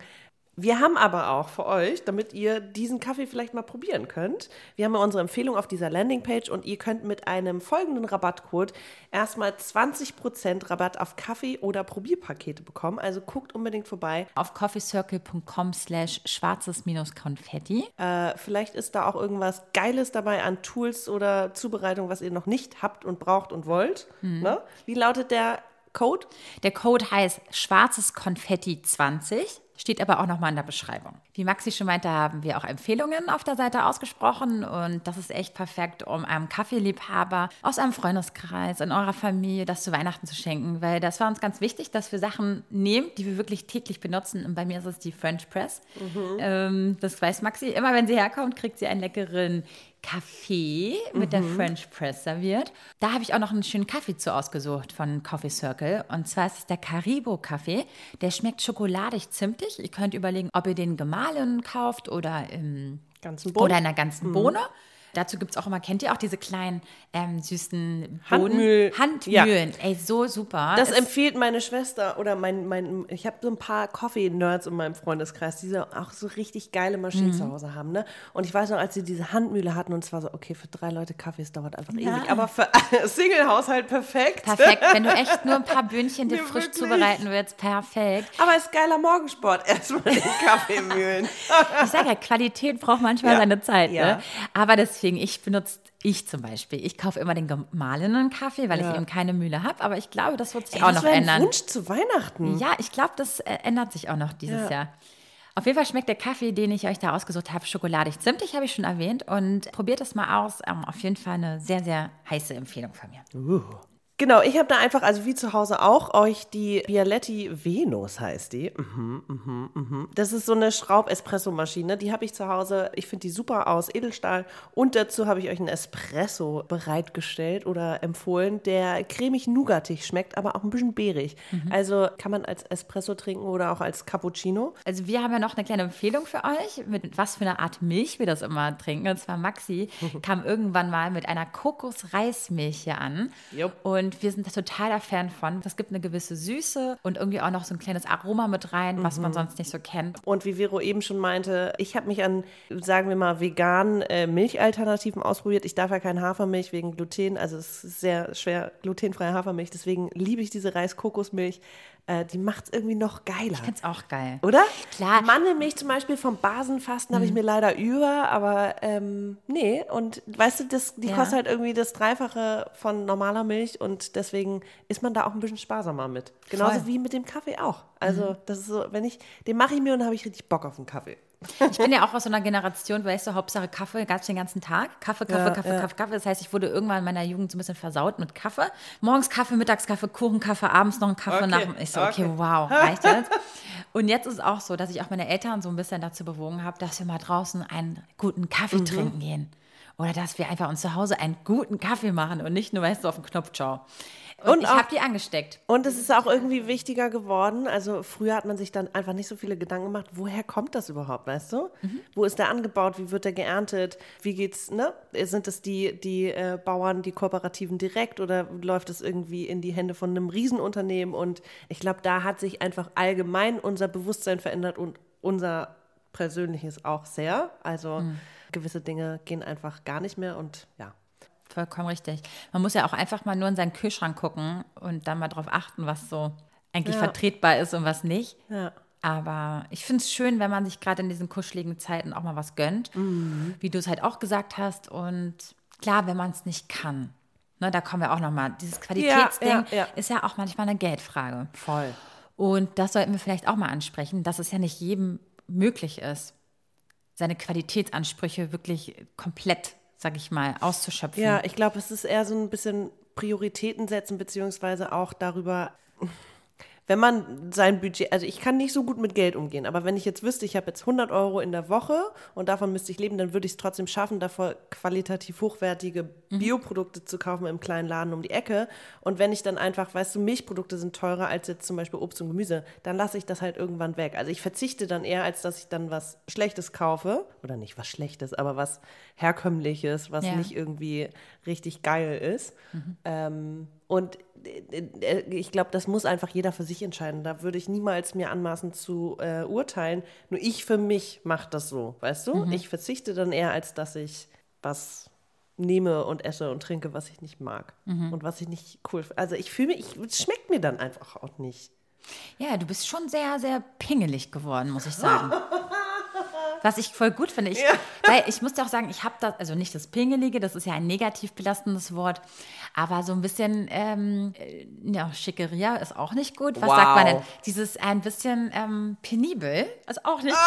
Wir haben aber auch für euch, damit ihr diesen Kaffee vielleicht mal probieren könnt, wir haben ja unsere Empfehlung auf dieser Landingpage und ihr könnt mit einem folgenden Rabattcode erstmal 20% Rabatt auf Kaffee oder Probierpakete bekommen. Also guckt unbedingt vorbei.
Auf coffeecircle.com slash schwarzes-konfetti.
Äh, vielleicht ist da auch irgendwas Geiles dabei an Tools oder Zubereitung, was ihr noch nicht habt und braucht und wollt. Ne? Wie lautet der Code?
Der Code heißt schwarzes Konfetti 20. Steht aber auch nochmal in der Beschreibung. Wie Maxi schon meinte, haben wir auch Empfehlungen auf der Seite ausgesprochen und das ist echt perfekt, um einem Kaffeeliebhaber aus einem Freundeskreis, in eurer Familie das zu Weihnachten zu schenken, weil das war uns ganz wichtig, dass wir Sachen nehmen, die wir wirklich täglich benutzen und bei mir ist es die French Press. Ähm, das weiß Maxi. Immer wenn sie herkommt, kriegt sie einen leckeren Kaffee mit der French Press serviert. Da habe ich auch noch einen schönen Kaffee zu ausgesucht von Coffee Circle. Und zwar ist es der Caribou Kaffee. Der schmeckt schokoladig zimtig. Ihr könnt überlegen, ob ihr den gemahlen kauft oder im
Ganzen
oder in einer ganzen Bohne. Dazu gibt es auch immer, kennt ihr auch diese kleinen ähm, süßen Bohnen?
Handmühl-
Handmühlen. Ey, so super.
Das
Es-
empfiehlt meine Schwester oder mein, mein ich habe so ein paar Coffee-Nerds in meinem Freundeskreis, die so auch so richtig geile Maschinen
Mhm.
zu Hause haben. Ne? Und ich weiß noch, als sie diese Handmühle hatten und es war so, okay, für drei Leute Kaffee, es dauert einfach ewig. Aber für Single-Haushalt perfekt.
Perfekt, wenn du echt nur ein paar Böhnchen dir
Ja,
frisch
wirklich.
zubereiten willst, perfekt.
Aber es ist geiler Morgensport, erstmal den Kaffeemühlen.
Ich sage ja, Qualität braucht manchmal
Ja.
seine Zeit.
Ja.
Ne? Aber deswegen, ich benutze, ich zum Beispiel, ich kaufe immer den gemahlenen Kaffee, weil
Ja.
ich eben keine Mühle habe. Aber ich glaube, das wird sich
Ey,
auch
das
noch
wäre ein
ändern.
Wunsch zu Weihnachten.
Ja, ich glaube, das äh, ändert sich auch noch dieses
Ja.
Jahr. Auf jeden Fall schmeckt der Kaffee, den ich euch da ausgesucht habe, schokoladig zimtig, habe ich schon erwähnt. Und probiert es mal aus. Ähm, auf jeden Fall eine sehr, sehr heiße Empfehlung von mir.
Genau, ich habe da einfach, also wie zu Hause auch, euch die Bialetti Venus heißt die. Mhm, mhm, mhm. Das ist so eine Schraub-Espresso-Maschine, die habe ich zu Hause. Ich finde die super aus Edelstahl. Und dazu habe ich euch einen Espresso bereitgestellt oder empfohlen, der cremig nougatig schmeckt, aber auch ein bisschen beerig.
Mhm.
Also kann man als Espresso trinken oder auch als Cappuccino.
Also wir haben ja noch eine kleine Empfehlung für euch, mit was für einer Art Milch wir das immer trinken. Und zwar Maxi kam irgendwann mal mit einer Kokosreismilch hier an.
Jupp.
Und wir sind da totaler Fan von. Das gibt eine gewisse Süße und irgendwie auch noch so ein kleines Aroma mit rein, was man sonst nicht so kennt.
Und wie Vero eben schon meinte, ich habe mich an, sagen wir mal, veganen äh, Milchalternativen ausprobiert. Ich darf ja keine Hafermilch wegen Gluten, also es ist sehr schwer glutenfreie Hafermilch. Deswegen liebe ich diese Reis-Kokosmilch. Äh, die macht es irgendwie noch geiler.
Ich finde es auch geil.
Oder?
Klar.
Mandelmilch zum Beispiel vom Basenfasten habe ich mir leider über, aber ähm, nee. Und weißt du, das, die
Ja.
kostet halt irgendwie das Dreifache von normaler Milch und deswegen ist man da auch ein bisschen sparsamer mit. Genauso
Voll.
wie mit dem Kaffee auch. Also das ist so, wenn ich, den mache ich mir und dann habe ich richtig Bock auf einen Kaffee.
Ich bin ja auch aus so einer Generation, weißt du, Hauptsache Kaffee, gab es den ganzen Tag. Kaffee, Kaffee,
Ja,
Kaffee,
ja.
Kaffee, Kaffee. Das heißt, ich wurde irgendwann in meiner Jugend so ein bisschen versaut mit Kaffee. Morgens Kaffee, mittags Kaffee, Kuchen, Kaffee, abends noch einen Kaffee.
Okay,
Nach, ich so, okay,
okay.
wow, reicht jetzt? Und jetzt ist es auch so, dass ich auch meine Eltern so ein bisschen dazu bewogen habe, dass wir mal draußen einen guten Kaffee
Mhm.
trinken gehen. Oder dass wir einfach uns zu Hause einen guten Kaffee machen und nicht nur, weißt du, auf den Knopf schau. Und,
Und
ich habe die angesteckt.
Und es ist auch irgendwie wichtiger geworden. Also früher hat man sich dann einfach nicht so viele Gedanken gemacht, woher kommt das überhaupt, weißt du? Wo ist der angebaut? Wie wird der geerntet? Wie geht's, ne? Sind es die, die äh, Bauern, die Kooperativen direkt oder läuft es irgendwie in die Hände von einem Riesenunternehmen? Und ich glaube, da hat sich einfach allgemein unser Bewusstsein verändert und unser persönliches auch sehr. Also gewisse Dinge gehen einfach gar nicht mehr und ja.
Vollkommen richtig. Man muss ja auch einfach mal nur in seinen Kühlschrank gucken und dann mal drauf achten, was so eigentlich
Ja.
vertretbar ist und was nicht.
Ja.
Aber ich finde es schön, wenn man sich gerade in diesen kuscheligen Zeiten auch mal was gönnt,
Mhm.
wie du es halt auch gesagt hast. Und klar, wenn man es nicht kann, ne, da kommen wir auch nochmal. Dieses Qualitätsding
ja, ja.
ist ja auch manchmal eine Geldfrage.
Voll.
Und das sollten wir vielleicht auch mal ansprechen, dass es ja nicht jedem möglich ist, seine Qualitätsansprüche wirklich komplett, sag ich mal, auszuschöpfen.
Ja, ich glaube, es ist eher so ein bisschen Prioritäten setzen, beziehungsweise auch darüber, wenn man sein Budget, also ich kann nicht so gut mit Geld umgehen, aber wenn ich jetzt wüsste, ich habe jetzt 100 Euro in der Woche und davon müsste ich leben, dann würde ich es trotzdem schaffen, davor qualitativ hochwertige Bioprodukte zu kaufen im kleinen Laden um die Ecke. Und wenn ich dann einfach, weißt du, Milchprodukte sind teurer als jetzt zum Beispiel Obst und Gemüse, dann lasse ich das halt irgendwann weg. Also ich verzichte dann eher, als dass ich dann was Schlechtes kaufe. Oder nicht was Schlechtes, aber was Herkömmliches, was
Ja.
nicht irgendwie richtig geil ist. Ähm, und ich glaube, das muss einfach jeder für sich entscheiden. Da würde ich niemals mir anmaßen zu äh, urteilen. Nur ich für mich mache das so, weißt du? Ich verzichte dann eher, als dass ich was nehme und esse und trinke, was ich nicht mag und was ich nicht cool finde. Also ich fühle mich, ich, es schmeckt mir dann einfach auch nicht.
Ja, du bist schon sehr, sehr pingelig geworden, muss ich sagen. Was ich voll gut finde. Ich, weil ich muss dir auch sagen, ich habe das, also nicht das Pingelige, das ist ja ein negativ belastendes Wort, aber so ein bisschen, ähm, äh, ja, Schickeria ist auch nicht gut. Was
Wow.
sagt man denn? Dieses ein bisschen ähm, penibel ist auch nicht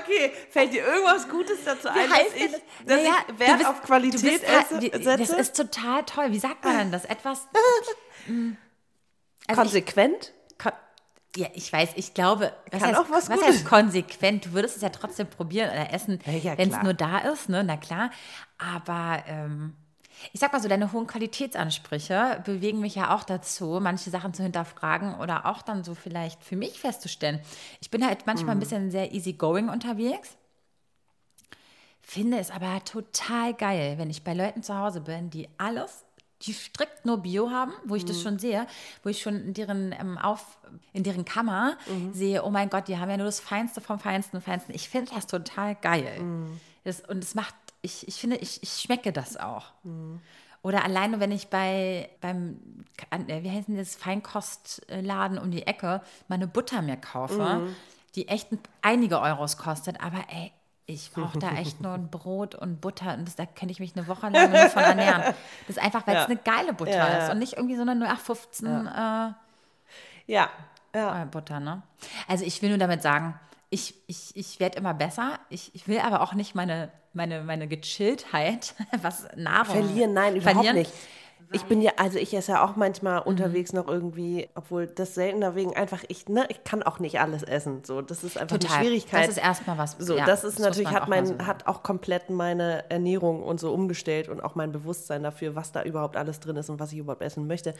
Okay, fällt dir irgendwas Gutes dazu ein, dass ich,
denn
dass
Naja,
ich Wert
bist-
auf Qualität
bist halt-
setze?
Das ist total toll. Wie sagt man denn das? Etwas. mm, also ich-
konsequent?
Kon ja, ich weiß, ich glaube, was,
Kann
heißt,
auch was
was
Gutes.
heißt konsequent? Du würdest es ja trotzdem probieren oder essen,
Ja, ja,
wenn es nur da ist, ne? Na klar. Aber ähm, ich sag mal so, deine hohen Qualitätsansprüche bewegen mich ja auch dazu, manche Sachen zu hinterfragen oder auch dann so vielleicht für mich festzustellen. Ich bin halt manchmal
Mhm.
ein bisschen sehr easygoing unterwegs. Finde es aber total geil, wenn ich bei Leuten zu Hause bin, die alles, die strikt nur Bio haben, wo ich das schon sehe, wo ich schon in deren, ähm, auf, in deren Kammer sehe, oh mein Gott, die haben ja nur das Feinste vom Feinsten, Feinsten. Ich finde das total geil. Das, und es macht, ich, ich finde, ich, ich schmecke das auch. Oder alleine, wenn ich bei beim, äh, wie heißt denn das, Feinkostladen um die Ecke meine Butter mir kaufe, die echt ein- einige Euros kostet, aber ey, ich brauche da echt nur ein Brot und Butter und das, da könnte ich mich eine Woche lang nur von ernähren. Das ist einfach, weil es
Ja.
eine geile Butter
Ja, ja.
ist und nicht irgendwie so eine 0815
Ja, ja.
äh, Butter, ne? Also ich will nur damit sagen, ich, ich, ich werde immer besser. Ich, ich will aber auch nicht meine, meine, meine Gechilltheit, was Nahrung
Verlieren, nein, überhaupt
verlieren.
nicht. Ich bin ja, also ich esse ja auch manchmal
Mhm.
unterwegs noch irgendwie, obwohl das seltener wegen einfach, ich, ne, ich kann auch nicht alles essen. So, das ist einfach
Total.
eine Schwierigkeit.
Das ist erstmal was.
So,
ja,
das ist
muss
natürlich, hat mein,
so
hat auch komplett meine Ernährung und so umgestellt und auch mein Bewusstsein dafür, was da überhaupt alles drin ist und was ich überhaupt essen möchte.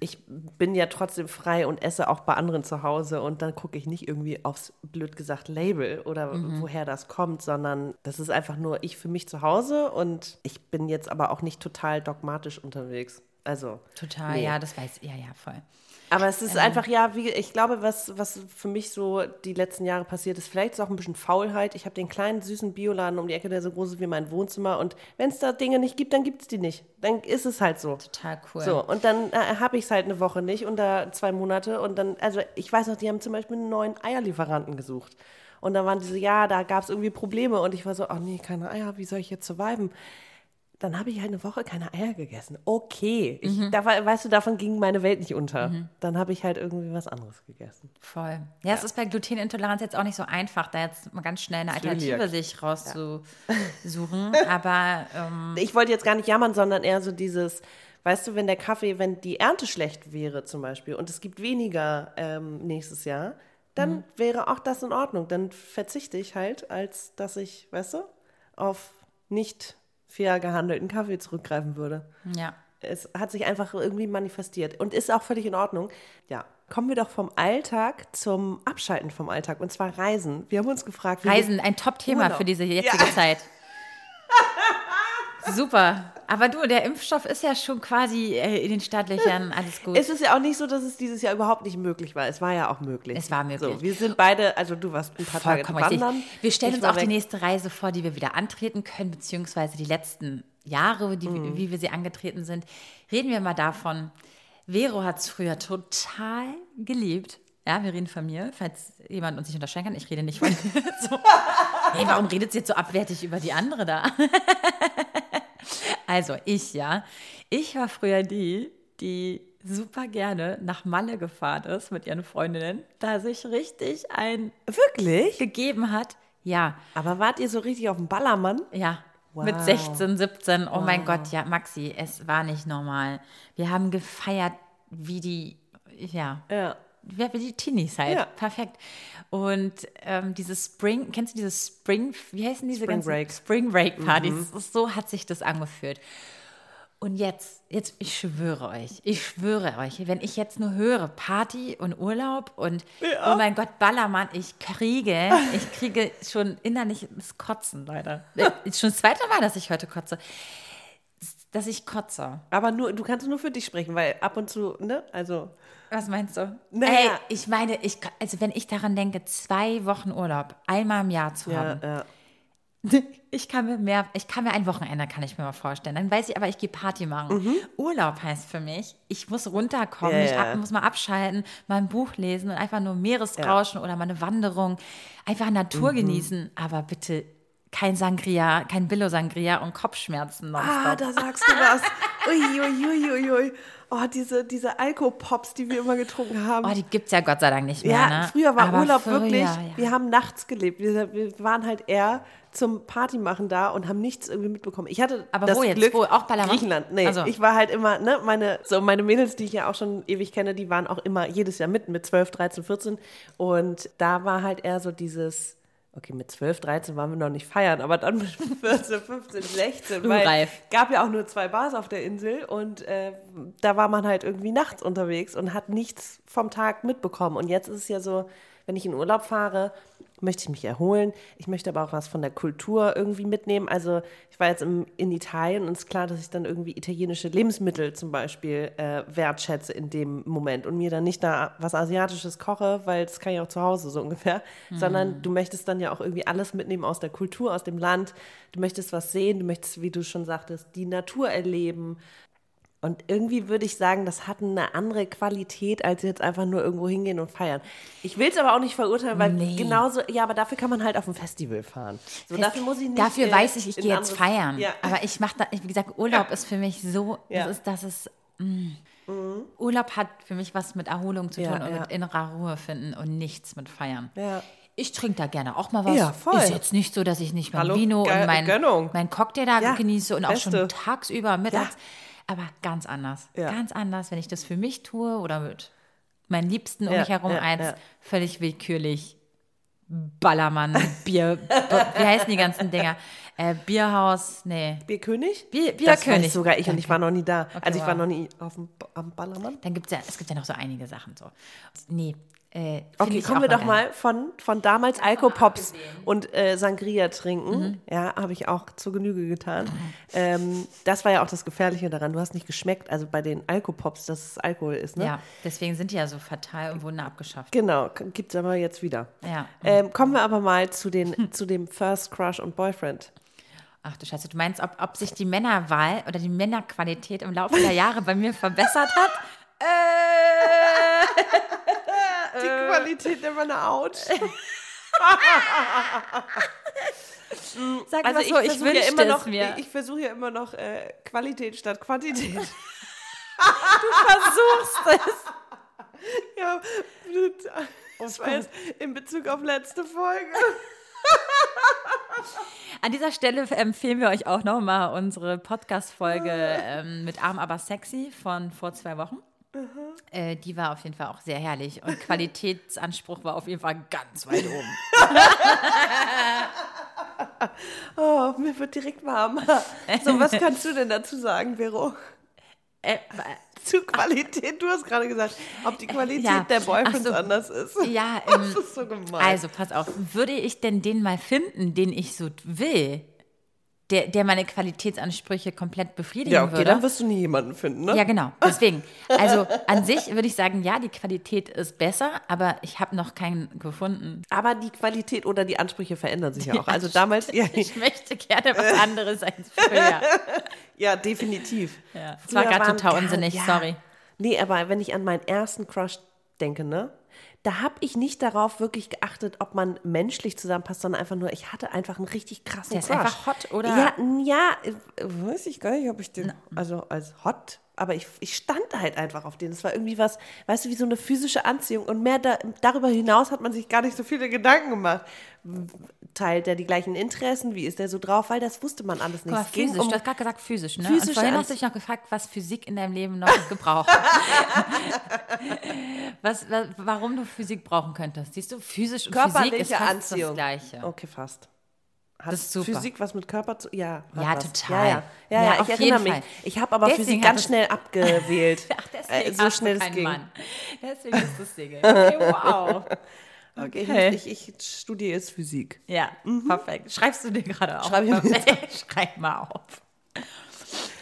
Ich bin ja trotzdem frei und esse auch bei anderen zu Hause und dann gucke ich nicht irgendwie aufs, blöd gesagt, Label oder
Mhm.
woher das kommt, sondern das ist einfach nur ich für mich zu Hause und ich bin jetzt aber auch nicht total dogmatisch unterwegs. Also.
Total,
nee.
ja, das weiß ich. Ja, ja, voll.
Aber es ist einfach, ja, wie, ich glaube, was, was für mich so die letzten Jahre passiert ist, vielleicht ist auch ein bisschen Faulheit. Ich habe den kleinen, süßen Bioladen um die Ecke, der so groß ist wie mein Wohnzimmer. Und wenn es da Dinge nicht gibt, dann gibt es die nicht. Dann ist es halt so.
Total cool.
So, und dann äh, habe ich es halt eine Woche nicht oder zwei Monate. Und dann, also ich weiß noch, die haben zum Beispiel einen neuen Eierlieferanten gesucht. Und dann waren die so, ja, da gab es irgendwie Probleme. Und ich war so, ach nee, keine Eier, wie soll ich jetzt surviven? Dann habe ich halt eine Woche keine Eier gegessen. Okay. Ich,
Mhm.
da weißt du, davon ging meine Welt nicht unter. Dann habe ich halt irgendwie was anderes gegessen.
Voll. Ja, es ist bei Glutenintoleranz jetzt auch nicht so einfach, da jetzt mal ganz schnell eine Alternative
Zöliak.
sich rauszusuchen. Aber ähm,
Ich wollte jetzt gar nicht jammern, sondern eher so dieses, weißt du, wenn der Kaffee, wenn die Ernte schlecht wäre zum Beispiel und es gibt weniger ähm, nächstes Jahr, dann
Mhm.
wäre auch das in Ordnung. Dann verzichte ich halt, als dass ich, weißt du, auf nicht fair gehandelten Kaffee zurückgreifen würde.
ja.
Es hat sich einfach irgendwie manifestiert und ist auch völlig in Ordnung. Ja, kommen wir doch vom Alltag zum Abschalten vom Alltag und zwar Reisen. Wir haben uns gefragt,
Reisen, ein Top-Thema für diese jetzige
Ja.
Zeit. Super. Aber du, der Impfstoff ist ja schon quasi äh, in den Startlöchern. Alles gut.
Es ist ja auch nicht so, dass es dieses Jahr überhaupt nicht möglich war. Es war ja auch möglich.
Es war möglich.
So, wir sind beide, also du warst ein paar Tage
Vollkommen richtig.
wandern.
Wir stellen
Ich
uns auch die
weg.
nächste Reise vor, die wir wieder antreten können, beziehungsweise die letzten Jahre, die,
Mhm.
wie wir sie angetreten sind. Reden wir mal davon. Vero hat es früher total geliebt. Ja, wir reden von mir, falls jemand uns nicht unterscheiden kann. Ich rede nicht von so. Hey, warum redet sie jetzt so abwertig über die andere da? also, ich, ja. Ich war früher die, die super gerne nach Malle gefahren ist mit ihren Freundinnen, da sich richtig ein
Wirklich?
gegeben hat. Ja,
Aber wart ihr so richtig auf dem Ballermann?
ja.
Wow.
Mit 16, 17. Oh mein Gott, ja, Maxi, es war nicht normal. Wir haben gefeiert wie die, ja,
Ja.
Wie die Teenies halt.
Ja.
Perfekt. Und ähm, dieses Spring, kennst du dieses Spring, wie heißen diese
Spring
ganzen
Break.
Spring Break Partys? So hat sich das angefühlt. Und jetzt, jetzt, ich schwöre euch, ich schwöre euch, wenn ich jetzt nur höre Party und Urlaub und oh mein Gott, Ballermann, ich kriege, ich kriege schon innerlich das Kotzen, Leute. Ist schon das zweite Mal, dass ich heute kotze. Dass ich kotze.
Aber nur, du kannst nur für dich sprechen, weil ab und zu, ne? Also,
Was meinst du?
Naja.
Ey, ich meine, ich, also wenn ich daran denke, zwei Wochen Urlaub einmal im Jahr zu haben,
ja.
ich kann mir mehr, ich kann mir ein Wochenende, kann ich mir mal vorstellen. Dann weiß ich aber, ich gehe Party machen. Urlaub heißt für mich, ich muss runterkommen,
Mhm. Ja,
ich ab, muss mal abschalten, mal ein Buch lesen und einfach nur Meeresrauschen oder mal eine Wanderung, einfach Natur
Mhm.
genießen, aber bitte kein Sangria, kein Billo-Sangria und Kopfschmerzen nonstop.
Ah, da sagst du was. Ui, ui, ui, ui. Oh, diese, diese Alkopops, die wir immer getrunken haben.
Oh, die gibt's ja Gott sei Dank nicht mehr.
Ja,
ne?
früher war
Aber
Urlaub
früher,
wirklich,
ja.
wir haben nachts gelebt. Wir, wir waren halt eher zum Partymachen da und haben nichts irgendwie mitbekommen. Ich hatte
Aber
das
wo jetzt?
Glück,
Wo? Auch Ballermann?
Griechenland. Nee,
Also.
ich war halt immer, ne, meine, so meine Mädels, die ich ja auch schon ewig kenne, die waren auch immer jedes Jahr mit, mit 12, 13, 14. Und da war halt eher so dieses, okay, mit 12, 13 waren wir noch nicht feiern, aber dann mit 14, 15, 16, weil
Frühreif.
gab ja auch nur zwei Bars auf der Insel und äh, da war man halt irgendwie nachts unterwegs und hat nichts vom Tag mitbekommen. Und jetzt ist es ja so, wenn ich in Urlaub fahre, möchte ich mich erholen. Ich möchte aber auch was von der Kultur irgendwie mitnehmen. Also ich war jetzt im, in Italien und es ist klar, dass ich dann irgendwie italienische Lebensmittel zum Beispiel äh, wertschätze in dem Moment und mir dann nicht da was Asiatisches koche, weil das kann ich auch zu Hause so ungefähr, sondern du möchtest dann ja auch irgendwie alles mitnehmen aus der Kultur, aus dem Land. Du möchtest was sehen, du möchtest, wie du schon sagtest, die Natur erleben. Und irgendwie würde ich sagen, das hat eine andere Qualität, als jetzt einfach nur irgendwo hingehen und feiern. Ich will es aber auch nicht verurteilen, weil
Nee.
genauso, ja, aber dafür kann man halt auf ein Festival fahren. So, dafür muss ich nicht.
Dafür
äh,
weiß ich, ich gehe jetzt feiern.
Ja.
Aber ich mache da, wie gesagt, Urlaub ist für mich so,
Ja.
das ist, das ist, mm. Urlaub hat für mich was mit Erholung zu
Ja,
tun und
ja.
mit innerer Ruhe finden und nichts mit Feiern.
ja.
ich trinke da gerne auch mal was.
Ja, voll.
Ist jetzt nicht so, dass ich nicht mein
Hallo,
Vino und mein, mein Cocktail da
Ja,
genieße und auch
Beste.
schon tagsüber, mittags. Aber ganz anders.
Ja.
Ganz anders, wenn ich das für mich tue oder mit meinen Liebsten um
Ja,
mich herum
ja,
eins.
ja.
Völlig willkürlich. Ballermann, Bier, wie heißen die ganzen Dinger? Äh, Bierhaus, nee.
Bierkönig?
Bier,
Das
Bierkönig.
weiß sogar ich und ich war noch nie da. also ich war
wow.
noch nie auf dem, am Ballermann.
Dann gibt es ja, es gibt ja noch so einige Sachen so. Nee. Äh,
Okay, kommen wir doch
geil.
mal von, von damals Alkopops und äh, Sangria trinken. Ja, habe ich auch zur Genüge getan. Ähm, das war ja auch das Gefährliche daran. Du hast nicht geschmeckt, also bei den Alkopops, dass es Alkohol ist, ne?
Ja, deswegen sind die ja so fatal und wurden abgeschafft.
Genau, gibt es aber jetzt wieder.
Ja.
Ähm, kommen wir aber mal zu, den, zu dem First Crush und Boyfriend.
Ach du Scheiße, du meinst, ob, ob sich die Männerwahl oder die Männerqualität im Laufe der Jahre bei mir verbessert hat?
Die Qualität der Männer out.
Sag
Also
mal
ich
so, ich
versuche ja immer noch,
mir.
ich, ich versuche ja immer noch äh, Qualität statt Quantität.
versuchst es.
ja, das war jetzt in Bezug auf letzte Folge.
An dieser Stelle empfehlen wir euch auch nochmal unsere Podcast-Folge ähm, mit Arm aber sexy von vor zwei Wochen. Äh, die war auf jeden Fall auch sehr herrlich und Qualitätsanspruch war auf jeden Fall ganz weit oben.
Oh, mir wird direkt warm. So, was kannst du denn dazu sagen, Vero?
Äh,
Zu Qualität, du hast gerade gesagt, ob die Qualität
Ja.
der Boyfriends
so.
anders ist.
ja,
Das
ähm,
ist so gemein.
also pass auf, würde ich denn den mal finden, den ich so will, der, der meine Qualitätsansprüche komplett befriedigen
ja, okay,
würde?
dann wirst du nie jemanden finden, ne?
Ja, genau. Deswegen. Also an sich würde ich sagen, ja, die Qualität ist besser, aber ich habe noch keinen gefunden.
Aber die Qualität oder die Ansprüche verändern sich ja auch. Also damals, ja,
Ich möchte gerne was anderes als früher.
ja definitiv.
Ja, das war gerade total unsinnig,
ja.
sorry.
Nee, aber wenn ich an meinen ersten Crush denke, ne? Da habe ich nicht darauf wirklich geachtet, ob man menschlich zusammenpasst, sondern einfach nur, ich hatte einfach einen richtig krassen
Der ist
Crush.
einfach hot, oder?
Ja, ja, äh, weiß ich gar nicht, ob ich den, also als hot, aber ich, ich stand halt einfach auf den. Es war irgendwie was, weißt du, wie so eine physische Anziehung. Und mehr da, darüber hinaus hat man sich gar nicht so viele Gedanken gemacht. Teilt er die gleichen Interessen? Wie ist er so drauf? Weil das wusste man alles nicht.
Mal, physisch,
um-
du hast gerade gesagt physisch, ne?
physische
Und vorhin hast du dich noch gefragt, was Physik in deinem Leben noch gebraucht. was, was, warum du Physik brauchen könntest. Siehst du, physisch und Physik ist
körperliche
fast
Anziehung.
das Gleiche.
Okay, fast. Hat
Das ist super.
Physik was mit Körper zu. Ja,
Ja,
was.
total.
Ja, ja, ja,
Ja,
ich erinnere mich.
Fall.
Ich habe aber
Deswegen
Physik ganz schnell abgewählt.
Ach, deswegen
Äh, so schnell es ging.
Mann. Deswegen ist es Single. Okay, wow.
Okay,
Okay.
Ich, ich studiere jetzt Physik.
Ja, perfekt. Schreibst du dir gerade auf?
Schreib ich mir.
Schreib mal auf.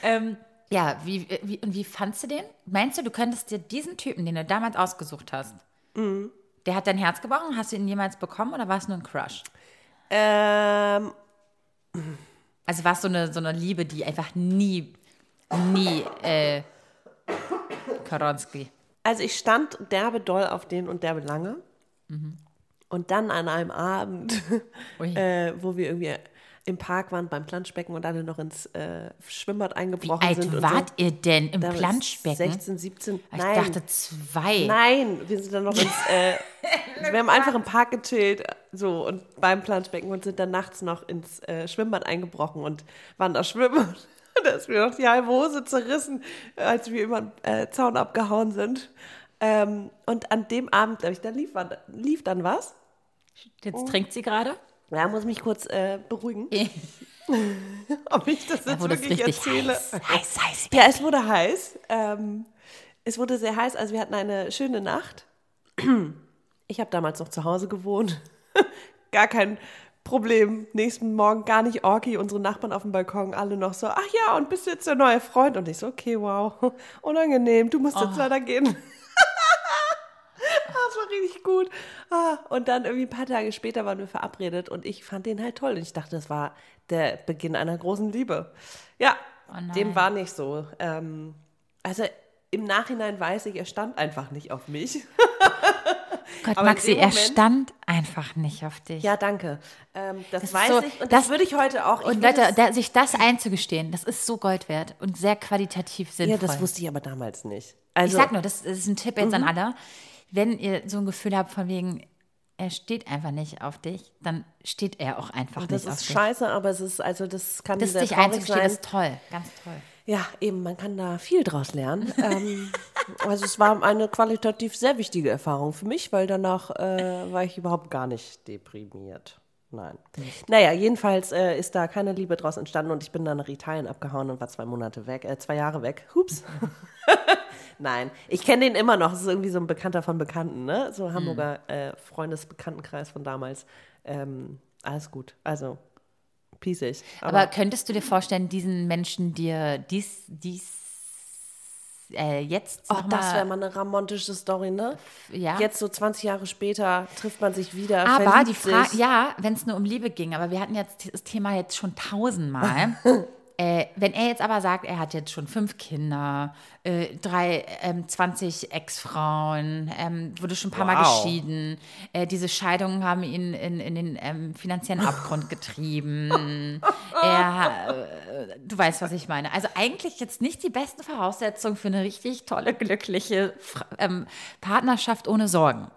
Ähm, ja, wie, wie, und wie fandst du den? Meinst du, du könntest dir diesen Typen, den du damals ausgesucht hast,
Mhm.
der hat dein Herz gebrochen? Hast du ihn jemals bekommen oder war es nur ein Crush?
Ähm,
Also war es so eine, so eine Liebe, die einfach nie, nie, äh, Koronski.
also ich stand derbe doll auf den und derbe lange.
Mhm.
Und dann an einem Abend, äh, wo wir irgendwie im Park waren beim Planschbecken und alle noch ins äh, Schwimmbad
Wie
eingebrochen
alt
sind.
wart
so.
ihr denn im
Da
Planschbecken?
16, 17.
Ich
Nein.
dachte zwei.
Nein, wir sind dann noch ins, äh, wir haben einfach im Park gechillt, so, und beim Planschbecken und sind dann nachts noch ins äh, Schwimmbad eingebrochen und waren da schwimmen. Und da ist mir noch die halbe Hose zerrissen, als wir über den äh, Zaun abgehauen sind. Ähm, und an dem Abend, glaube ich, da lief, lief dann was.
Jetzt trinkt sie gerade.
Ja, muss mich kurz äh, beruhigen, ob ich das
Da
jetzt
es
wirklich erzähle.
heiß. Heiß, heiß.
Ja, es wurde heiß. Ähm, es wurde sehr heiß. Also wir hatten eine schöne Nacht. Ich habe damals noch zu Hause gewohnt. gar kein Problem. Nächsten Morgen gar nicht Orki. Unsere Nachbarn auf dem Balkon alle noch so, ach ja, und bist du jetzt der neue Freund? Und ich so, okay, wow, unangenehm. Du musst jetzt leider gehen. Das war richtig gut. Ah, Und dann irgendwie ein paar Tage später waren wir verabredet und ich fand den halt toll. Und ich dachte, das war der Beginn einer großen Liebe. Ja,
Oh
dem war nicht so. Ähm, also im Nachhinein weiß ich, er stand einfach nicht auf mich.
Gott,
Aber
Maxi,
dem
er
Moment-
stand einfach nicht auf dich.
Ja, danke. Ähm, das,
ist
weiß
so-
ich und
das-
das, würde ich heute auch. Ich
Und Leute, da, sich das einzugestehen, das ist so Gold wert und sehr qualitativ sinnvoll.
ja, das wusste ich aber damals nicht. Also,
ich sag nur, das ist ein Tipp jetzt an alle. Wenn ihr so ein Gefühl habt von wegen, er steht einfach nicht auf dich, dann steht er auch einfach
das
nicht auf
ist
dich.
scheiße, aber es ist, also das kann
Das
sehr
dich
traurig
einzugestehen
sein.
ist toll, ganz toll.
Ja, eben, man kann da viel draus lernen. ähm, also es war eine qualitativ sehr wichtige Erfahrung für mich, weil danach äh, war ich überhaupt gar nicht deprimiert. Nein. Naja, jedenfalls äh, ist da keine Liebe draus entstanden und ich bin dann nach Italien abgehauen und war zwei Monate weg, äh, zwei Jahre weg. Hups. Nein, ich kenne den immer noch. Das ist irgendwie so ein Bekannter von Bekannten, ne? So ein Hamburger äh, Freundesbekanntenkreis von damals. Ähm, alles gut. Also, pießig.
Aber, könntest du dir vorstellen, diesen Menschen dir dies, dies äh, jetzt
Oh, das wäre mal eine ramontische Story, ne?
Ja.
Jetzt so 20 Jahre später trifft man sich wieder.
Aber die Frage, ja, wenn es nur um Liebe ging, aber wir hatten jetzt das Thema jetzt schon tausendmal. äh, wenn er jetzt aber sagt, er hat jetzt schon fünf Kinder, äh, drei, ähm, 20 Ex-Frauen, ähm, wurde schon ein paar Mal
Wow.
geschieden, äh, diese Scheidungen haben ihn in, in den ähm, finanziellen Abgrund getrieben. er, äh, du weißt, was ich meine. Also eigentlich jetzt nicht die besten Voraussetzungen für eine richtig tolle, glückliche ähm, Partnerschaft ohne Sorgen.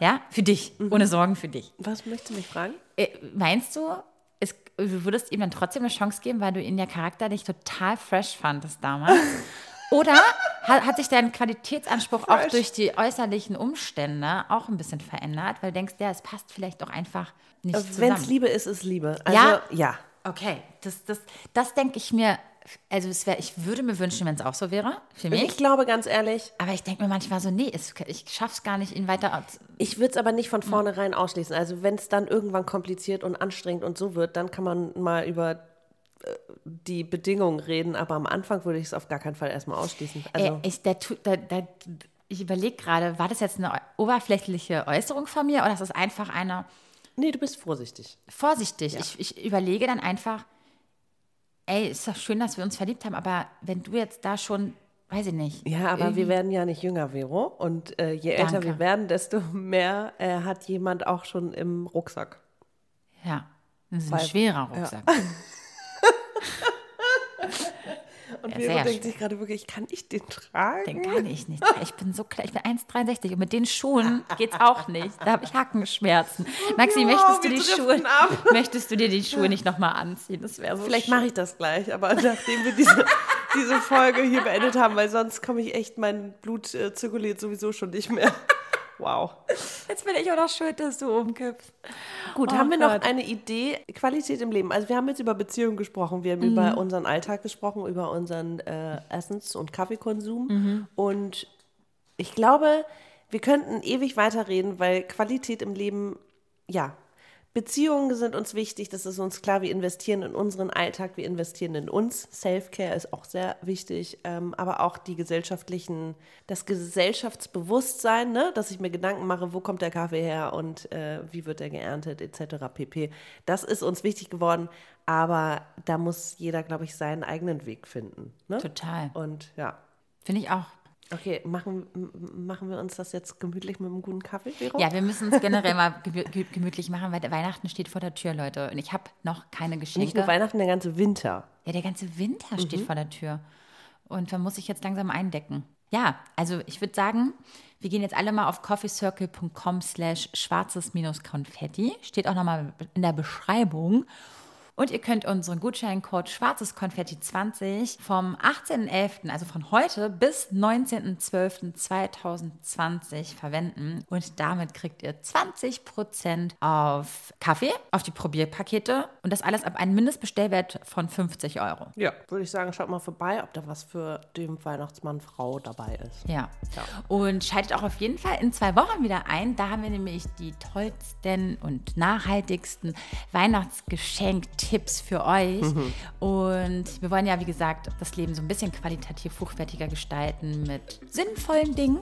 Ja, für dich, ohne Sorgen für dich.
Was möchtest du mich fragen?
Äh, meinst du, es, du würdest ihm dann trotzdem eine Chance geben, weil du ihn ja charakterlich total fresh fandest damals? Oder hat, hat sich dein Qualitätsanspruch auch
Fresh.
durch die äußerlichen Umstände auch ein bisschen verändert, weil du denkst, ja, es passt vielleicht auch einfach nicht
Wenn es
zusammen?
Liebe ist, ist Liebe. Also,
Ja?
ja.
Okay, das, das, das denke ich mir, also es wär, ich würde mir wünschen, wenn es auch so wäre, für mich.
Ich glaube ganz ehrlich,
aber ich denke mir manchmal so, nee, es, ich schaff's gar nicht, ihn weiter
ich würde es aber nicht von vornherein ausschließen. Also wenn es dann irgendwann kompliziert und anstrengend und so wird, dann kann man mal über äh, die Bedingungen reden. Aber am Anfang würde ich es auf gar keinen Fall erstmal ausschließen. Also,
Äh, ich der, der, der, ich überlege gerade, war das jetzt eine oberflächliche Äußerung von mir oder ist das einfach eine
nee, du bist vorsichtig.
vorsichtig? Ich, ich überlege dann einfach, ey, ist doch schön, dass wir uns verliebt haben, aber wenn du jetzt da schon, weiß ich nicht.
Ja, aber
irgendwie-
wir werden ja nicht jünger, Vero. Und äh, je älter
Danke.
wir werden, desto mehr äh, hat jemand auch schon im Rucksack.
Ja, das ist ein
Weil-
schwerer Rucksack.
Und Vero denkt sich gerade wirklich, kann ich den tragen?
Den kann ich nicht. Ich bin so klein, ich bin 1,63 und mit den Schuhen geht's auch nicht. Da habe ich Hackenschmerzen. Maxi,
Wow,
möchtest du die Schuhe,
ab.
möchtest du dir die Schuhe nicht nochmal anziehen? Das wäre so
Vielleicht mache ich das gleich, aber nachdem wir diese, diese Folge hier beendet haben, weil sonst komme ich echt, mein Blut äh, zirkuliert sowieso schon nicht mehr. Wow.
Jetzt bin ich auch noch schuld, dass du umkippst.
Gut,
Oh
haben wir noch
Gott.
eine Idee? Qualität im Leben. Also wir haben jetzt über Beziehungen gesprochen, wir haben über unseren Alltag gesprochen, über unseren äh, Essens- und Kaffeekonsum. Und ich glaube, wir könnten ewig weiterreden, weil Qualität im Leben, ja, Beziehungen sind uns wichtig, das ist uns klar, wir investieren in unseren Alltag, wir investieren in uns. Self-Care ist auch sehr wichtig, ähm, aber auch die gesellschaftlichen, das Gesellschaftsbewusstsein, ne? dass ich mir Gedanken mache, wo kommt der Kaffee her und äh, wie wird er geerntet, etc. pp. Das ist uns wichtig geworden, aber da muss jeder, glaube ich, seinen eigenen Weg finden. Ne?
Total.
Und ja.
Finde ich auch.
Okay, machen, machen wir uns das jetzt gemütlich mit einem guten Kaffee, Vero?
Ja, wir müssen es generell mal gemü- gemü- gemütlich machen, weil der Weihnachten steht vor der Tür, Leute. Und ich habe noch keine
Nicht
Geschenke.
nur Weihnachten, der ganze Winter.
Ja, der ganze Winter steht vor der Tür. Und man muss sich jetzt langsam eindecken. Ja, also ich würde sagen, wir gehen jetzt alle mal auf coffeecircle.com slash schwarzes-konfetti. Steht auch nochmal in der Beschreibung. Und ihr könnt unseren Gutscheincode Schwarzes Konfetti 20 vom 18.11., also von heute bis 19.12.2020 verwenden. Und damit kriegt ihr 20% auf Kaffee, auf die Probierpakete und das alles ab einem Mindestbestellwert von 50 Euro.
Ja, würde ich sagen, schaut mal vorbei, ob da was für den Weihnachtsmann Frau dabei ist.
Ja. Und schaltet auch auf jeden Fall in zwei Wochen wieder ein. Da haben wir nämlich die tollsten und nachhaltigsten Weihnachtsgeschenktipps für euch. Und wir wollen ja, wie gesagt, das Leben so ein bisschen qualitativ hochwertiger gestalten mit sinnvollen Dingen.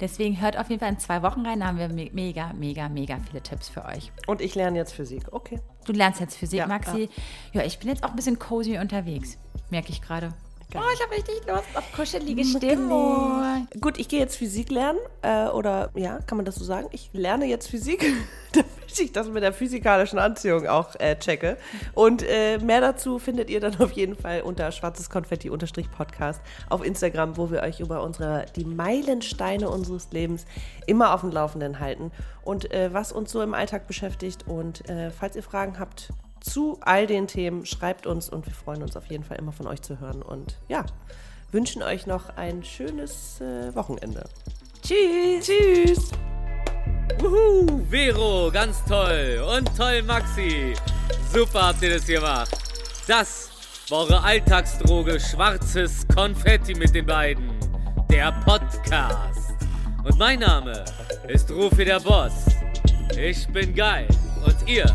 Deswegen hört auf jeden Fall in zwei Wochen rein. Da haben wir me- mega, mega, mega viele Tipps für euch.
Und ich lerne jetzt Physik. Okay.
Du lernst jetzt Physik,
Ja,
Maxi. Ja. ich bin jetzt auch ein bisschen cozy unterwegs. Merke ich gerade. Geil. Oh, ich habe richtig Lust auf kuschelige Stimmung.
Gut, ich gehe jetzt Physik lernen. Äh, oder ja, kann man das so sagen? Ich lerne jetzt Physik, damit ich das mit der physikalischen Anziehung auch äh, checke. Und äh, mehr dazu findet ihr dann auf jeden Fall unter schwarzes Konfetti-Podcast auf Instagram, wo wir euch über unsere die Meilensteine unseres Lebens immer auf dem Laufenden halten. Und äh, was uns so im Alltag beschäftigt. Und äh, falls ihr Fragen habt, zu all den Themen. Schreibt uns und wir freuen uns auf jeden Fall immer von euch zu hören. Und ja, wünschen euch noch ein schönes äh, Wochenende. Tschüss. Tschüss.
Wuhu, Vero, ganz toll. Und toll, Maxi. Super habt ihr das gemacht. Das war eure Alltagsdroge Schwarzes Konfetti mit den beiden. Der Podcast. Und mein Name ist Rufi der Boss. Ich bin geil. Und ihr